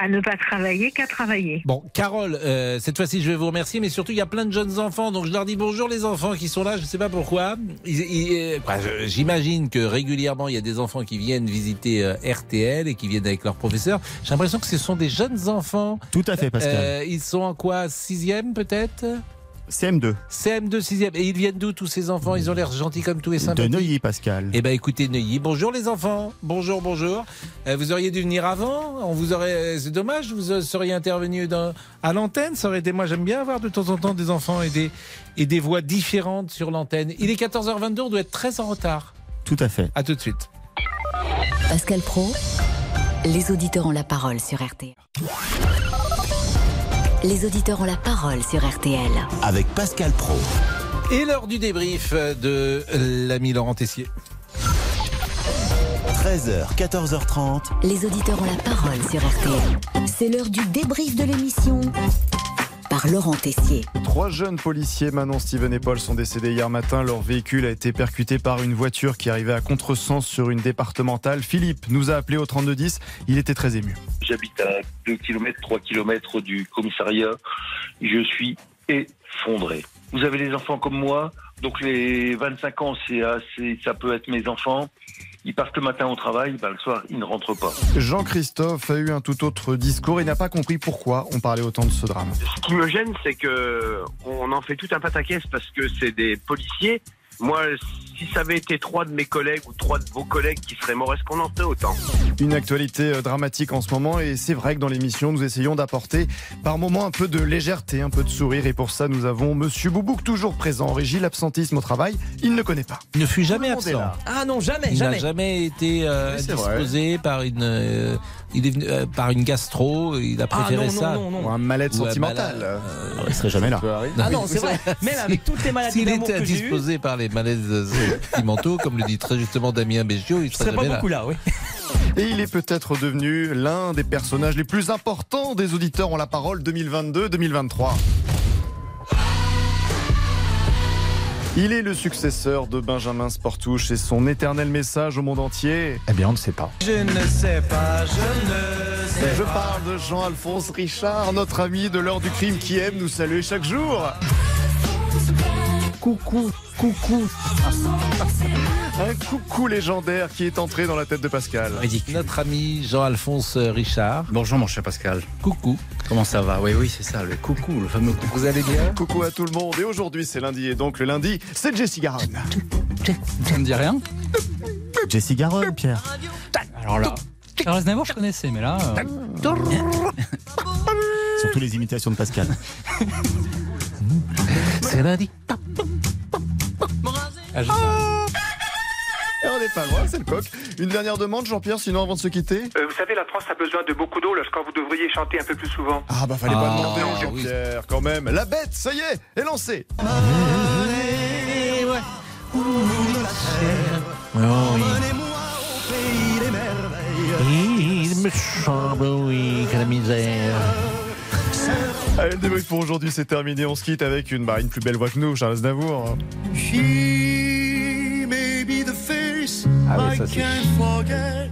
à ne pas travailler qu'à travailler. Bon, Carole, euh, cette fois-ci, je vais vous remercier, mais surtout, il y a plein de jeunes enfants, donc je leur dis bonjour les enfants qui sont là, je ne sais pas pourquoi. Ils- ils- euh, bah, J'imagine que régulièrement, il y a des enfants qui viennent visiter euh, RTL et qui viennent avec leurs professeurs. J'ai l'impression que ce sont des jeunes enfants. Tout à fait, Pascal. Euh, ils sont en quoi Sixième peut-être? CM2. CM2, 6e. Et ils viennent d'où tous ces enfants? Ils ont l'air gentils comme tout et De sympathiques. Neuilly, Pascal. Eh ben écoutez Neuilly, bonjour les enfants, bonjour, bonjour. Euh, vous auriez dû venir avant, on vous aurait, euh, c'est dommage, vous euh, seriez intervenu dans, à l'antenne, ça aurait été, moi j'aime bien avoir de temps en temps des enfants et des, et des voix différentes sur l'antenne. Il est 14h22, on doit être très en retard. Tout à fait. À tout de suite. Pascal Pro, les auditeurs ont la parole sur RTL. Les auditeurs ont la parole sur RTL. Avec Pascal Pro. Et l'heure du débrief de l'ami Laurent Tessier. 13h, 14h30. Les auditeurs ont la parole sur RTL. C'est l'heure du débrief de l'émission par Laurent Tessier. Trois jeunes policiers, Manon, Steven et Paul, sont décédés hier matin. Leur véhicule a été percuté par une voiture qui arrivait à contresens sur une départementale. Philippe nous a appelé au 3210. Il était très ému. J'habite à 2 km, 3 km du commissariat. Je suis effondré. Vous avez des enfants comme moi, donc les 25 ans, c'est assez, ça peut être mes enfants. Ils partent le matin au travail, ben, le soir, ils ne rentrent pas. Jean-Christophe a eu un tout autre discours et n'a pas compris pourquoi on parlait autant de ce drame. Ce qui me gêne, c'est que on en fait tout un pataquès parce que c'est des policiers. Moi, si ça avait été trois de mes collègues ou trois de vos collègues qui seraient morts, est-ce qu'on en ferait autant? Une actualité euh, dramatique en ce moment et c'est vrai que dans l'émission, nous essayons d'apporter par moments un peu de légèreté, un peu de sourire et pour ça, nous avons Monsieur Boubouk toujours présent en régie, l'absentisme au travail, il ne connaît pas. Il ne fut jamais absent. Ah non, jamais, Il n'a jamais. jamais été euh, vrai. disposé par une, euh, il est venu, euh, par une gastro. Il a préféré Ah non, non, ça. non, non. Ou un mal-être sentimental. malade, euh, Il serait jamais là. Ah non, c'est vrai. Même avec toutes les maladies S'il d'amour était disposé par les malaises sentimentaux, comme le dit très justement Damien Béchiot, il je serait serais pas jamais là. beaucoup là, oui. Et il est peut-être devenu l'un des personnages les plus importants des auditeurs ont la parole 2022-2023. Il est le successeur de Benjamin Sportouche et son éternel message au monde entier. Eh bien, on ne sait pas. Je ne sais pas, je ne sais Je parle de Jean-Alphonse Richard, notre ami de l'heure du crime qui aime nous saluer chaque jour. Coucou, coucou. Un coucou légendaire qui est entré dans la tête de Pascal. Notre ami Jean-Alphonse Richard. Bonjour mon cher Pascal. Coucou. Comment ça va? Oui, oui, c'est ça, le coucou, le fameux coucou. Vous allez bien? Coucou à tout le monde. Et aujourd'hui, c'est lundi. Et donc, le lundi, c'est Jessie Garonne. Ça me dit rien? Jessie Garonne, Pierre. Alors là, Charles Aznavour, je connaissais, mais là. euh, Surtout les imitations de Pascal. C'est lundi. ah, Et on n'est pas loin, c'est le coq. Une dernière demande, Jean-Pierre, sinon avant de se quitter Euh, vous savez, la France a besoin de beaucoup d'eau, là, quand vous devriez chanter un peu plus souvent. Ah bah fallait pas Ah, demander, oui. Jean-Pierre, quand même. La bête, ça y est, est lancée. Il me semble, oui, que la misère. Allez, le débrief pour aujourd'hui, c'est terminé. On se quitte avec une, bah, une plus belle voix que nous, Charles Aznavour. She may be the face Ah oui, I ça, can't forget.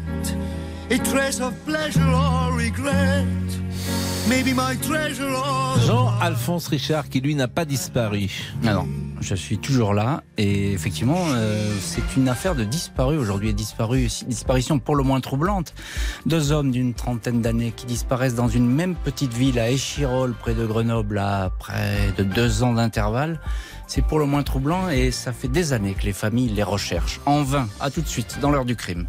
A trace of pleasure or regret. Jean-Alphonse Richard, qui lui n'a pas disparu. Ah non, je suis toujours là et effectivement, euh, c'est une affaire de disparu aujourd'hui. Disparu, disparition pour le moins troublante. Deux hommes d'une trentaine d'années qui disparaissent dans une même petite ville à Échirol, près de Grenoble, à près de deux ans d'intervalle. C'est pour le moins troublant et ça fait des années que les familles les recherchent. En vain. À tout de suite dans l'heure du crime.